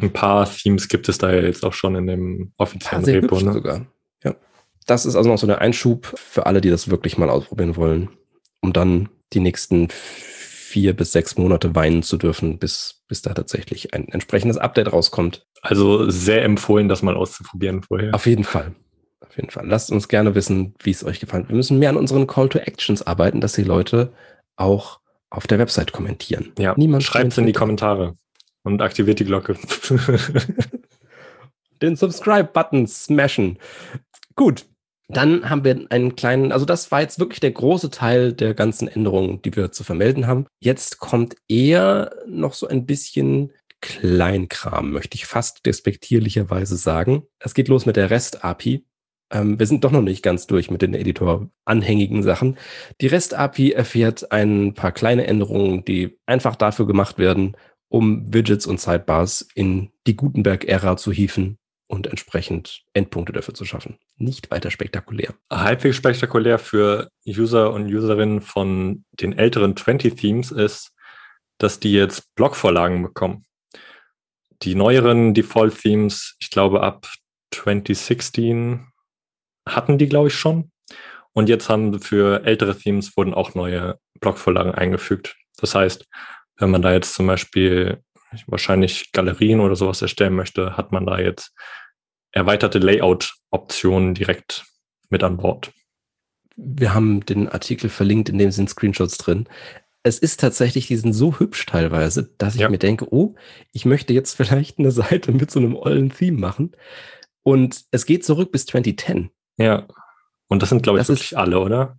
Ein paar Themes gibt es da ja jetzt auch schon in dem offiziellen ja, Repo. Ne? Sogar. Ja. Das ist also noch so der Einschub für alle, die das wirklich mal ausprobieren wollen um dann die nächsten vier bis sechs Monate weinen zu dürfen, bis, bis da tatsächlich ein entsprechendes Update rauskommt. Also sehr empfohlen, das mal auszuprobieren vorher. Auf jeden Fall. Auf jeden Fall. Lasst uns gerne wissen, wie es euch gefallen hat. Wir müssen mehr an unseren Call to Actions arbeiten, dass die Leute auch auf der Website kommentieren. Ja, Niemand schreibt es in die Kommentare und aktiviert die Glocke. [laughs] [laughs] Den Subscribe-Button smashen. Gut, dann haben wir einen kleinen, also das war jetzt wirklich der große Teil der ganzen Änderungen, die wir zu vermelden haben. Jetzt kommt eher noch so ein bisschen Kleinkram, möchte ich fast despektierlicherweise sagen. Es geht los mit der REST-API. Ähm, wir sind doch noch nicht ganz durch mit den Editor-anhängigen Sachen. Die REST-API erfährt ein paar kleine Änderungen, die einfach dafür gemacht werden, um Widgets und Sidebars in die Gutenberg-Ära zu hieven und entsprechend Endpunkte dafür zu schaffen. Nicht weiter spektakulär. Halbwegs spektakulär für User und Userinnen von den älteren 20 Themes ist, dass die jetzt Blogvorlagen bekommen. Die neueren Default-Themes, ich glaube ab 2016 hatten die, glaube ich, schon. Und jetzt haben für ältere Themes wurden auch neue Blogvorlagen eingefügt. Das heißt, wenn man da jetzt zum Beispiel wahrscheinlich Galerien oder sowas erstellen möchte, hat man da jetzt erweiterte Layout-Optionen direkt mit an Bord. Wir haben den Artikel verlinkt, in dem sind Screenshots drin. Es ist tatsächlich, die sind so hübsch teilweise, dass ich ja. mir denke, oh, ich möchte jetzt [laughs] vielleicht eine Seite mit so einem ollen Theme machen. Und es geht zurück bis 2010. Ja. Und das sind, glaube ich, das wirklich ist, alle, oder?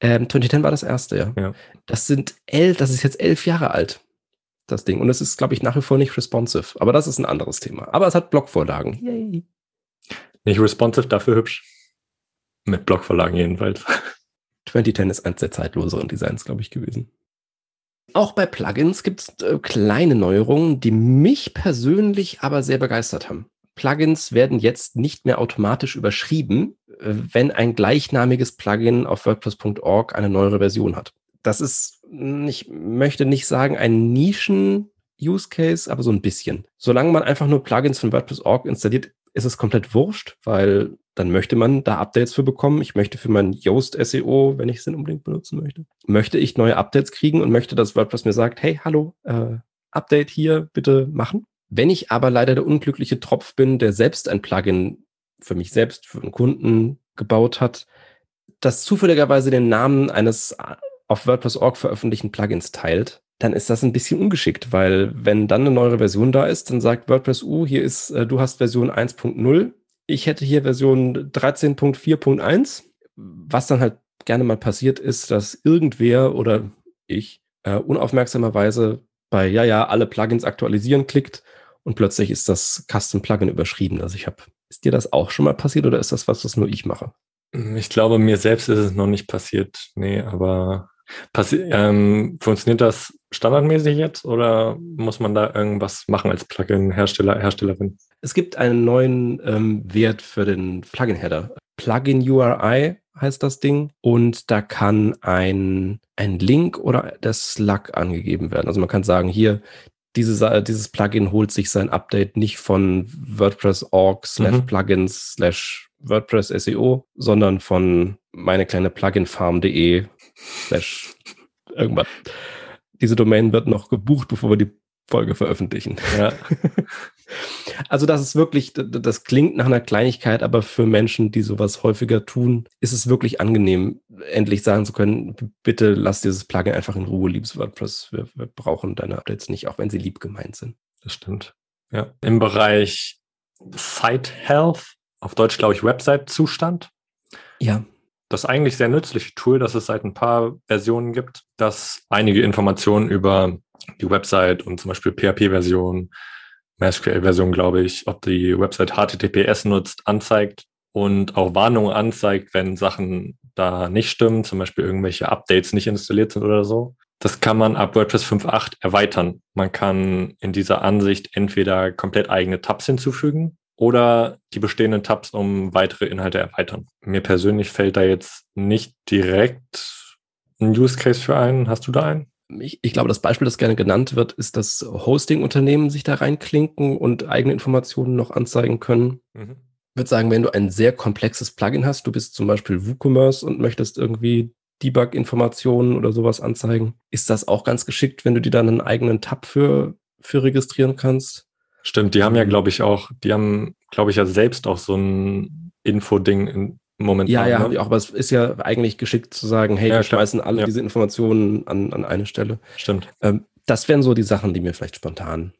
Ähm, 2010 war das erste, ja. ja. Das sind elf, das ist jetzt elf Jahre alt das Ding. Und es ist, glaube ich, nach wie vor nicht responsive. Aber das ist ein anderes Thema. Aber es hat Blockvorlagen. Yay. Nicht responsive, dafür hübsch. Mit Blockvorlagen jedenfalls. [laughs] 2010 ist eins der zeitloseren Designs, glaube ich, gewesen. Auch bei Plugins gibt es äh, kleine Neuerungen, die mich persönlich aber sehr begeistert haben. Plugins werden jetzt nicht mehr automatisch überschrieben, äh, wenn ein gleichnamiges Plugin auf WordPress.org eine neuere Version hat. Das ist ich möchte nicht sagen ein Nischen-Use-Case, aber so ein bisschen. Solange man einfach nur Plugins von WordPress.org installiert, ist es komplett wurscht, weil dann möchte man da Updates für bekommen. Ich möchte für mein Yoast SEO, wenn ich es denn unbedingt benutzen möchte, möchte ich neue Updates kriegen und möchte, dass WordPress mir sagt, hey, hallo, äh, Update hier, bitte machen. Wenn ich aber leider der unglückliche Tropf bin, der selbst ein Plugin für mich selbst, für einen Kunden gebaut hat, das zufälligerweise den Namen eines auf WordPress.org veröffentlichten Plugins teilt, dann ist das ein bisschen ungeschickt, weil wenn dann eine neue Version da ist, dann sagt WordPress, uh, hier ist, äh, du hast Version 1.0, ich hätte hier Version 13.4.1. Was dann halt gerne mal passiert ist, dass irgendwer oder ich äh, unaufmerksamerweise bei ja, ja, alle Plugins aktualisieren klickt und plötzlich ist das Custom Plugin überschrieben, das ich habe. Ist dir das auch schon mal passiert oder ist das was, was nur ich mache? Ich glaube, mir selbst ist es noch nicht passiert. Nee, aber Passi ähm, funktioniert das standardmäßig jetzt oder muss man da irgendwas machen als Plugin-Hersteller, Herstellerin? Es gibt einen neuen ähm, Wert für den Plugin-Header. Plugin URI heißt das Ding und da kann ein, ein Link oder der Slug angegeben werden. Also man kann sagen, hier diese, dieses Plugin holt sich sein Update nicht von WordPress.org slash Mhm. Plugins slash WordPress SEO, sondern von meine kleine Pluginfarm.de slash irgendwas. Diese Domain wird noch gebucht, bevor wir die Folge veröffentlichen. Ja, [laughs] Also das ist wirklich, das klingt nach einer Kleinigkeit, aber für Menschen, die sowas häufiger tun, ist es wirklich angenehm, endlich sagen zu können, bitte lass dieses Plugin einfach in Ruhe, liebes WordPress. Wir, wir brauchen deine Updates nicht, auch wenn sie lieb gemeint sind. das stimmt. Ja. Im Bereich Site Health, auf Deutsch glaube ich Website-Zustand, Ja. Das eigentlich sehr nützliche Tool, das es seit ein paar Versionen gibt, das einige Informationen über die Website und zum Beispiel PHP-Version, MySQL-Version, glaube ich, ob die Website HTTPS nutzt, anzeigt und auch Warnungen anzeigt, wenn Sachen da nicht stimmen, zum Beispiel irgendwelche Updates nicht installiert sind oder so. Das kann man ab WordPress 5.8 erweitern. Man kann in dieser Ansicht entweder komplett eigene Tabs hinzufügen oder die bestehenden Tabs um weitere Inhalte erweitern. Mir persönlich fällt da jetzt nicht direkt ein Use Case für ein. Hast du da einen? Ich, ich glaube, das Beispiel, das gerne genannt wird, ist, dass Hosting-Unternehmen sich da reinklinken und eigene Informationen noch anzeigen können. Ich würde sagen, wenn du ein sehr komplexes Plugin hast, du bist zum Beispiel WooCommerce und möchtest irgendwie Debug-Informationen oder sowas anzeigen, ist das auch ganz geschickt, wenn du dir dann einen eigenen Tab für, für registrieren kannst. Stimmt, die haben ja, glaube ich, auch, die haben, glaube ich, ja selbst auch so ein Info-Ding im Moment. Ja, ja, haben die auch, aber es ist ja eigentlich geschickt zu sagen, hey, Ja, wir schmeißen alle Ja. diese Informationen an, an eine Stelle. Stimmt. Ähm, das wären so die Sachen, die mir vielleicht spontan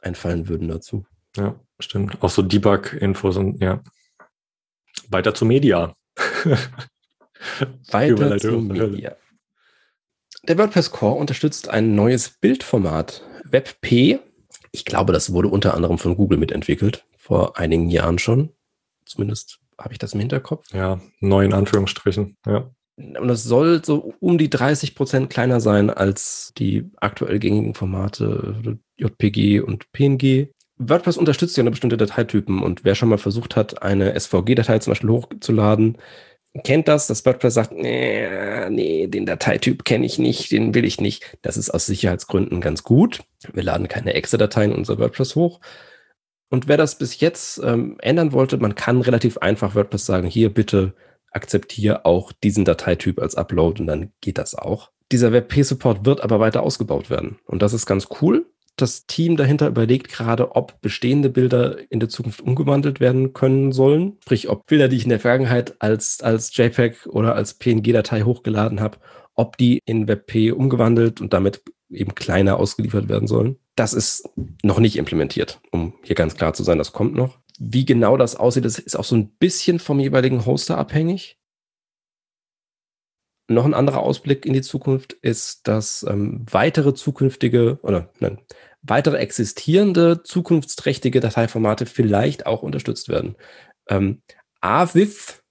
einfallen würden dazu. Ja, stimmt. Auch so Debug-Infos und ja. Weiter zu Media. [laughs] Weiter zu Media. Der WordPress Core unterstützt ein neues Bildformat, WebP. Ich glaube, das wurde unter anderem von Google mitentwickelt, vor einigen Jahren schon. Zumindest habe ich das im Hinterkopf. Ja, neu in Anführungsstrichen. Ja. Und es soll so um die 30 Prozent kleiner sein als die aktuell gängigen Formate JPG und PNG. WordPress unterstützt ja eine bestimmte Dateitypen und wer schon mal versucht hat, eine SVG-Datei zum Beispiel hochzuladen, kennt das, dass WordPress sagt, nee, nee den Dateityp kenne ich nicht, den will ich nicht. Das ist aus Sicherheitsgründen ganz gut. Wir laden keine Exe-Dateien in unser WordPress hoch. Und wer das bis jetzt ähm, ändern wollte, man kann relativ einfach WordPress sagen, hier bitte akzeptiere auch diesen Dateityp als Upload und dann geht das auch. Dieser WebP-Support wird aber weiter ausgebaut werden. Und das ist ganz cool. Das Team dahinter überlegt gerade, ob bestehende Bilder in der Zukunft umgewandelt werden können sollen. Sprich, ob Bilder, die ich in der Vergangenheit als, als JPEG oder als PNG-Datei hochgeladen habe, ob die in WebP umgewandelt und damit eben kleiner ausgeliefert werden sollen. Das ist noch nicht implementiert, um hier ganz klar zu sein, das kommt noch. Wie genau das aussieht, das ist auch so ein bisschen vom jeweiligen Hoster abhängig. Noch ein anderer Ausblick in die Zukunft ist, dass ähm, weitere zukünftige oder nein, weitere existierende zukunftsträchtige Dateiformate vielleicht auch unterstützt werden. Ähm, AVIF,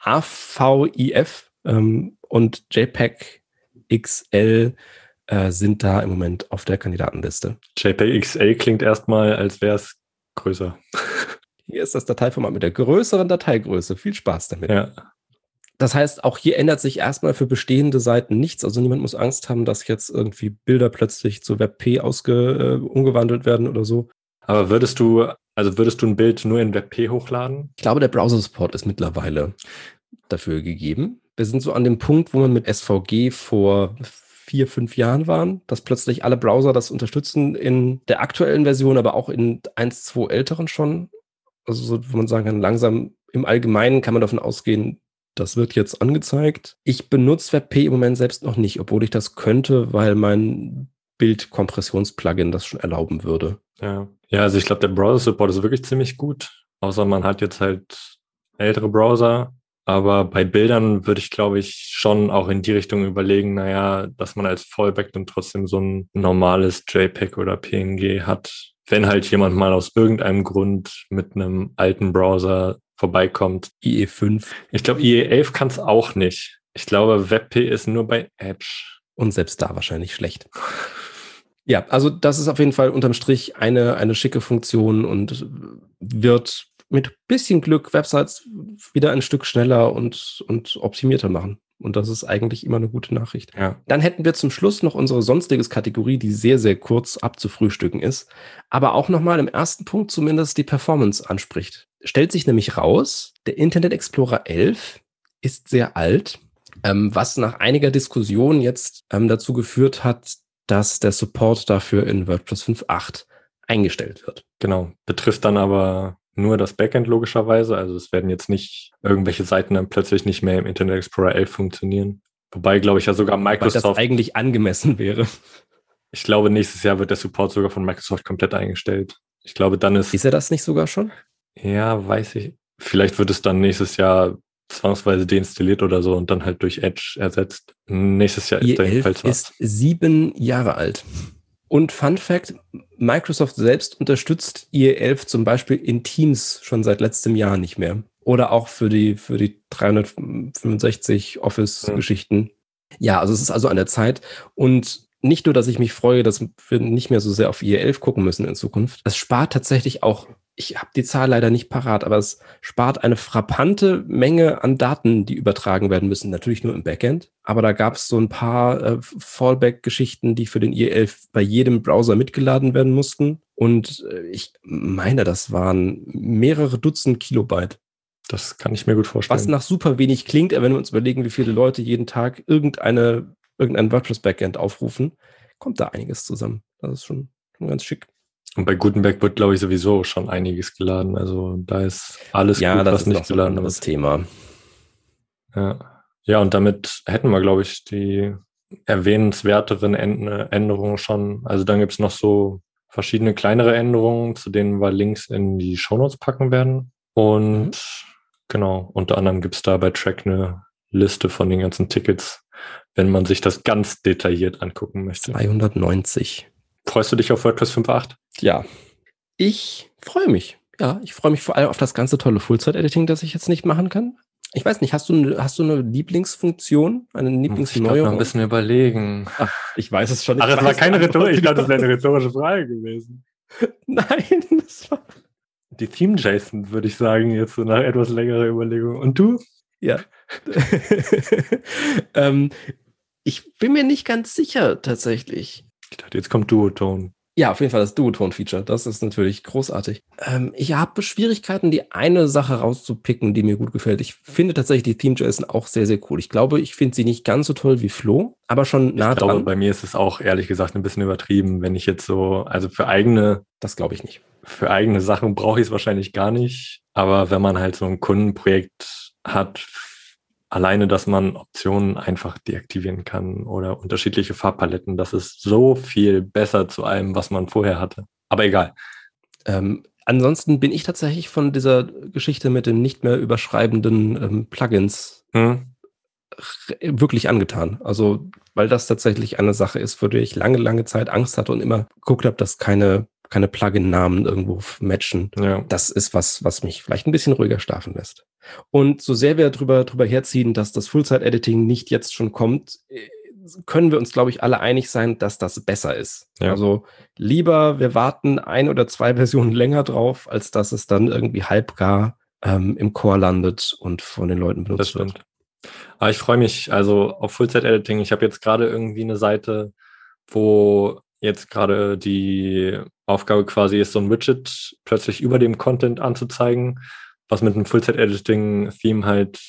AVIF ähm, und JPEG XL äh, sind da im Moment auf der Kandidatenliste. JPEG XL klingt erstmal, als wäre es größer. Hier ist das Dateiformat mit der größeren Dateigröße. Viel Spaß damit. Ja. Das heißt, auch hier ändert sich erstmal für bestehende Seiten nichts. Also niemand muss Angst haben, dass jetzt irgendwie Bilder plötzlich zu WebP ausge, äh, umgewandelt werden oder so. Aber würdest du, also würdest du ein Bild nur in WebP hochladen? Ich glaube, der Browser-Support ist mittlerweile dafür gegeben. Wir sind so an dem Punkt, wo man mit SVG vor vier, fünf Jahren waren, dass plötzlich alle Browser das unterstützen in der aktuellen Version, aber auch in eins, zwei älteren schon. Also so, wo man sagen kann, langsam im Allgemeinen kann man davon ausgehen, das wird jetzt angezeigt. Ich benutze WebP im Moment selbst noch nicht, obwohl ich das könnte, weil mein Bildkompressions-Plugin das schon erlauben würde. Ja. Ja, also ich glaube, der Browser-Support ist wirklich ziemlich gut. Außer man hat jetzt halt ältere Browser. Aber bei Bildern würde ich, glaube ich, schon auch in die Richtung überlegen, naja, dass man als Fallback dann trotzdem so ein normales JPEG oder PNG hat. Wenn halt jemand mal aus irgendeinem Grund mit einem alten Browser vorbeikommt. IE5 Ich glaube, IE11 kann es auch nicht. Ich glaube, WebP ist nur bei Edge. und selbst da wahrscheinlich schlecht. Ja, also das ist auf jeden Fall unterm Strich eine, eine schicke Funktion und wird mit bisschen Glück Websites wieder ein Stück schneller und, und optimierter machen. Und das ist eigentlich immer eine gute Nachricht. Ja. Dann hätten wir zum Schluss noch unsere sonstiges Kategorie, die sehr, sehr kurz abzufrühstücken ist, aber auch nochmal im ersten Punkt zumindest die Performance anspricht. Stellt sich nämlich raus, der Internet Explorer 11 ist sehr alt, ähm, was nach einiger Diskussion jetzt ähm, dazu geführt hat, dass der Support dafür in WordPress 5.8 eingestellt wird. Genau. Betrifft dann aber nur das Backend logischerweise. Also es werden jetzt nicht irgendwelche Seiten dann plötzlich nicht mehr im Internet Explorer 11 funktionieren. Wobei, glaube ich, ja sogar Microsoft. Weil das eigentlich angemessen wäre. Ich glaube, nächstes Jahr wird der Support sogar von Microsoft komplett eingestellt. Ich glaube, dann ist. Ist er das nicht sogar schon? Ja, weiß ich. Vielleicht wird es dann nächstes Jahr zwangsweise deinstalliert oder so und dann halt durch Edge ersetzt. Nächstes Jahr ist da jedenfalls was. ist sieben Jahre alt. Und Fun Fact, Microsoft selbst unterstützt IE11 zum Beispiel in Teams schon seit letztem Jahr nicht mehr. Oder auch für die, für die 365 Office-Geschichten. Mhm. Ja, also es ist also an der Zeit. Und nicht nur, dass ich mich freue, dass wir nicht mehr so sehr auf IE11 gucken müssen in Zukunft. Es spart tatsächlich auch ich habe die Zahl leider nicht parat, aber es spart eine frappante Menge an Daten, die übertragen werden müssen. Natürlich nur im Backend, aber da gab es so ein paar äh, Fallback-Geschichten, die für den IE11 bei jedem Browser mitgeladen werden mussten. Und äh, ich meine, das waren mehrere Dutzend Kilobyte. Das kann ich mir gut vorstellen. Was nach super wenig klingt, wenn wir uns überlegen, wie viele Leute jeden Tag irgendeine, irgendein WordPress-Backend aufrufen, kommt da einiges zusammen. Das ist schon, schon ganz schick. Und bei Gutenberg wird, glaube ich, sowieso schon einiges geladen. Also da ist alles ja, gut, das was ist nicht geladen ist. Thema. Ja. ja, und damit hätten wir, glaube ich, die erwähnenswerteren Änderungen schon. Also dann gibt es noch so verschiedene kleinere Änderungen, zu denen wir Links in die Shownotes packen werden. Und mhm. genau, unter anderem gibt es da bei Track eine Liste von den ganzen Tickets, wenn man sich das ganz detailliert angucken möchte. 290. Freust du dich auf WordPress 5.8? Ja, ich freue mich. Ja, ich freue mich vor allem auf das ganze tolle Full-Zeit-Editing, das ich jetzt nicht machen kann. Ich weiß nicht, hast du, hast du eine Lieblingsfunktion, eine Lieblingsneuerung? Ich noch ein bisschen überlegen. Ach, ich weiß es schon. Ach, das war keine Rhetorik. Ich dachte, das wäre eine rhetorische Frage gewesen. [laughs] Nein, das war... Die Theme-JSON, würde ich sagen, jetzt so nach etwas längerer Überlegung. Und du? Ja. [laughs] ähm, ich bin mir nicht ganz sicher, tatsächlich. Ich dachte, jetzt kommt Duotone. Ja, auf jeden Fall das Duotone-Feature. Das ist natürlich großartig. Ähm, ich habe Schwierigkeiten, die eine Sache rauszupicken, die mir gut gefällt. Ich finde tatsächlich die Theme.json auch sehr, sehr cool. Ich glaube, ich finde sie nicht ganz so toll wie Flo, aber schon nah ich dran. Glaube, bei mir ist es auch ehrlich gesagt ein bisschen übertrieben, wenn ich jetzt so, also für eigene. Das glaube ich nicht. Für eigene Sachen brauche ich es wahrscheinlich gar nicht. Aber wenn man halt so ein Kundenprojekt hat, alleine, dass man Optionen einfach deaktivieren kann oder unterschiedliche Farbpaletten, das ist so viel besser zu allem, was man vorher hatte. Aber egal. Ähm, ansonsten bin ich tatsächlich von dieser Geschichte mit den nicht mehr überschreibenden ähm, Plugins hm. wirklich angetan. Also, weil das tatsächlich eine Sache ist, für die ich lange, lange Zeit Angst hatte und immer geguckt habe, dass keine keine Plugin-Namen irgendwo matchen. Ja. Das ist was, was mich vielleicht ein bisschen ruhiger schlafen lässt. Und so sehr wir drüber, drüber herziehen, dass das Full-Site-Editing nicht jetzt schon kommt, äh, können wir uns, glaube ich, alle einig sein, dass das besser ist. Ja. Also lieber wir warten ein oder zwei [laughs] Versionen länger drauf, als dass es dann irgendwie halbgar ähm, im Core landet und von den Leuten benutzt das stimmt. wird. Aber ich freue mich also auf Full-Site-Editing. Ich habe jetzt gerade irgendwie eine Seite, wo jetzt gerade die Aufgabe quasi ist, so ein Widget plötzlich über dem Content anzuzeigen, was mit einem Full-Set-Editing-Theme halt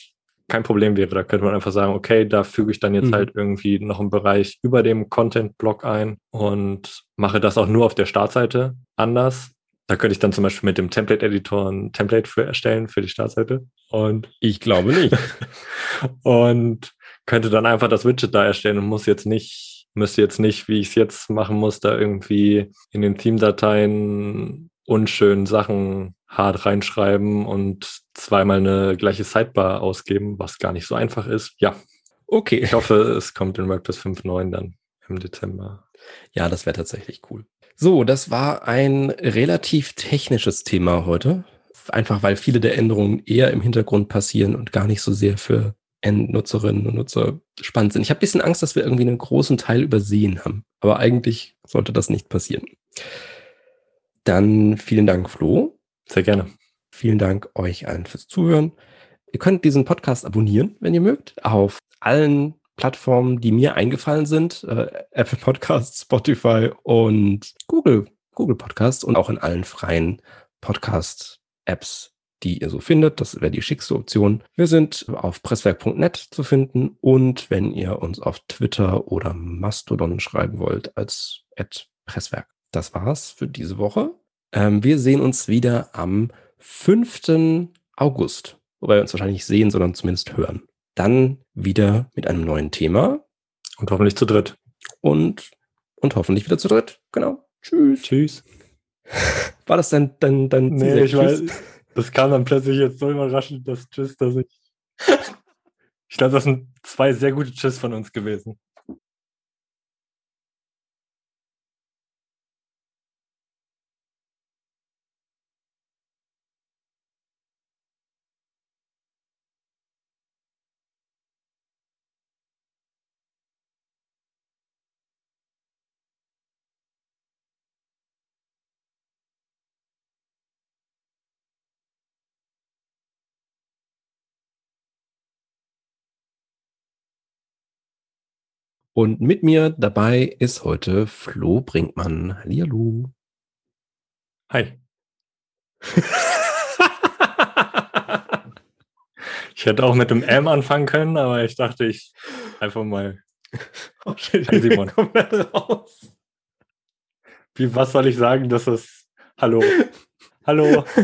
kein Problem wäre. Da könnte man einfach sagen, okay, da füge ich dann jetzt mhm. halt irgendwie noch einen Bereich über dem Content-Block ein und mache das auch nur auf der Startseite anders. Da könnte ich dann zum Beispiel mit dem Template-Editor ein Template für erstellen für die Startseite. Und ich glaube nicht. [laughs] und könnte dann einfach das Widget da erstellen und muss jetzt nicht müsste jetzt nicht, wie ich es jetzt machen muss, da irgendwie in den Theme-Dateien unschön Sachen hart reinschreiben und zweimal eine gleiche Sidebar ausgeben, was gar nicht so einfach ist. Ja. Okay. Ich hoffe, es kommt in WordPress 5.9 dann im Dezember. Ja, das wäre tatsächlich cool. So, das war ein relativ technisches Thema heute. Einfach weil viele der Änderungen eher im Hintergrund passieren und gar nicht so sehr für Endnutzerinnen und Nutzer spannend sind. Ich habe ein bisschen Angst, dass wir irgendwie einen großen Teil übersehen haben. Aber eigentlich sollte das nicht passieren. Dann vielen Dank, Flo. Sehr gerne. Vielen Dank euch allen fürs Zuhören. Ihr könnt diesen Podcast abonnieren, wenn ihr mögt, auf allen Plattformen, die mir eingefallen sind. Äh, Apple Podcasts, Spotify und Google, Google Podcasts und auch in allen freien Podcast-Apps, die ihr so findet. Das wäre die schickste Option. Wir sind auf presswerk.net zu finden und wenn ihr uns auf Twitter oder Mastodon schreiben wollt als Presswerk. Das war's für diese Woche. Ähm, wir sehen uns wieder am 5. August, wobei wir uns wahrscheinlich nicht sehen, sondern zumindest hören. Dann wieder mit einem neuen Thema. Und hoffentlich zu dritt. Und, und hoffentlich wieder zu dritt. Genau. Tschüss. Tschüss. War das dein, dein, dein nee, ich weiß, das kam dann plötzlich jetzt so überraschend, das Tschüss, dass ich. ich glaube, das sind zwei sehr gute Tschüss von uns gewesen. Und mit mir dabei ist heute Flo Brinkmann. Hallihallo. Hi. [laughs] ich hätte auch mit dem M anfangen können, aber ich dachte, ich einfach mal. Oh, shit, Hi, Simon. [laughs] komplett raus. Wie, was soll ich sagen, dass es Hallo. Hallo. [laughs]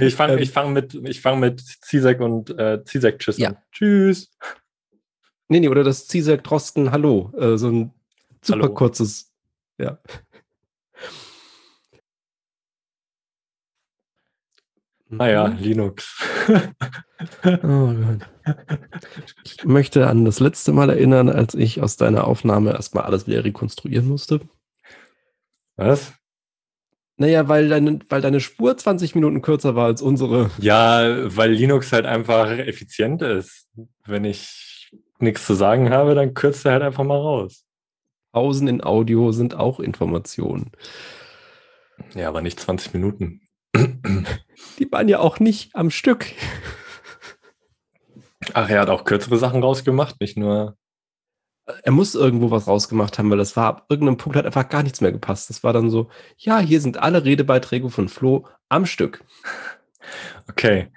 Ich fange ähm, ich fang mit, fang mit Zizek und äh, Zizek Tschüss ja. Tschüss. Nee, nee, oder das Zizek Drosten Hallo. Äh, so ein super Hallo. kurzes. Ja. Naja, mhm. Linux. [laughs] oh Gott. Ich möchte an das letzte Mal erinnern, als ich aus deiner Aufnahme erstmal alles wieder rekonstruieren musste. Was? Naja, weil deine, weil deine Spur 20 Minuten kürzer war als unsere. Ja, weil Linux halt einfach effizient ist. Wenn ich nichts zu sagen habe, dann kürzt er halt einfach mal raus. Pausen in Audio sind auch Informationen. Ja, aber nicht 20 Minuten. [clears throat] Die waren ja auch nicht am Stück. Ach, er hat auch kürzere Sachen rausgemacht, nicht nur. Er muss irgendwo was rausgemacht haben, weil das war ab irgendeinem Punkt hat einfach gar nichts mehr gepasst. Das war dann so, ja, hier sind alle Redebeiträge von Flo am Stück. Okay,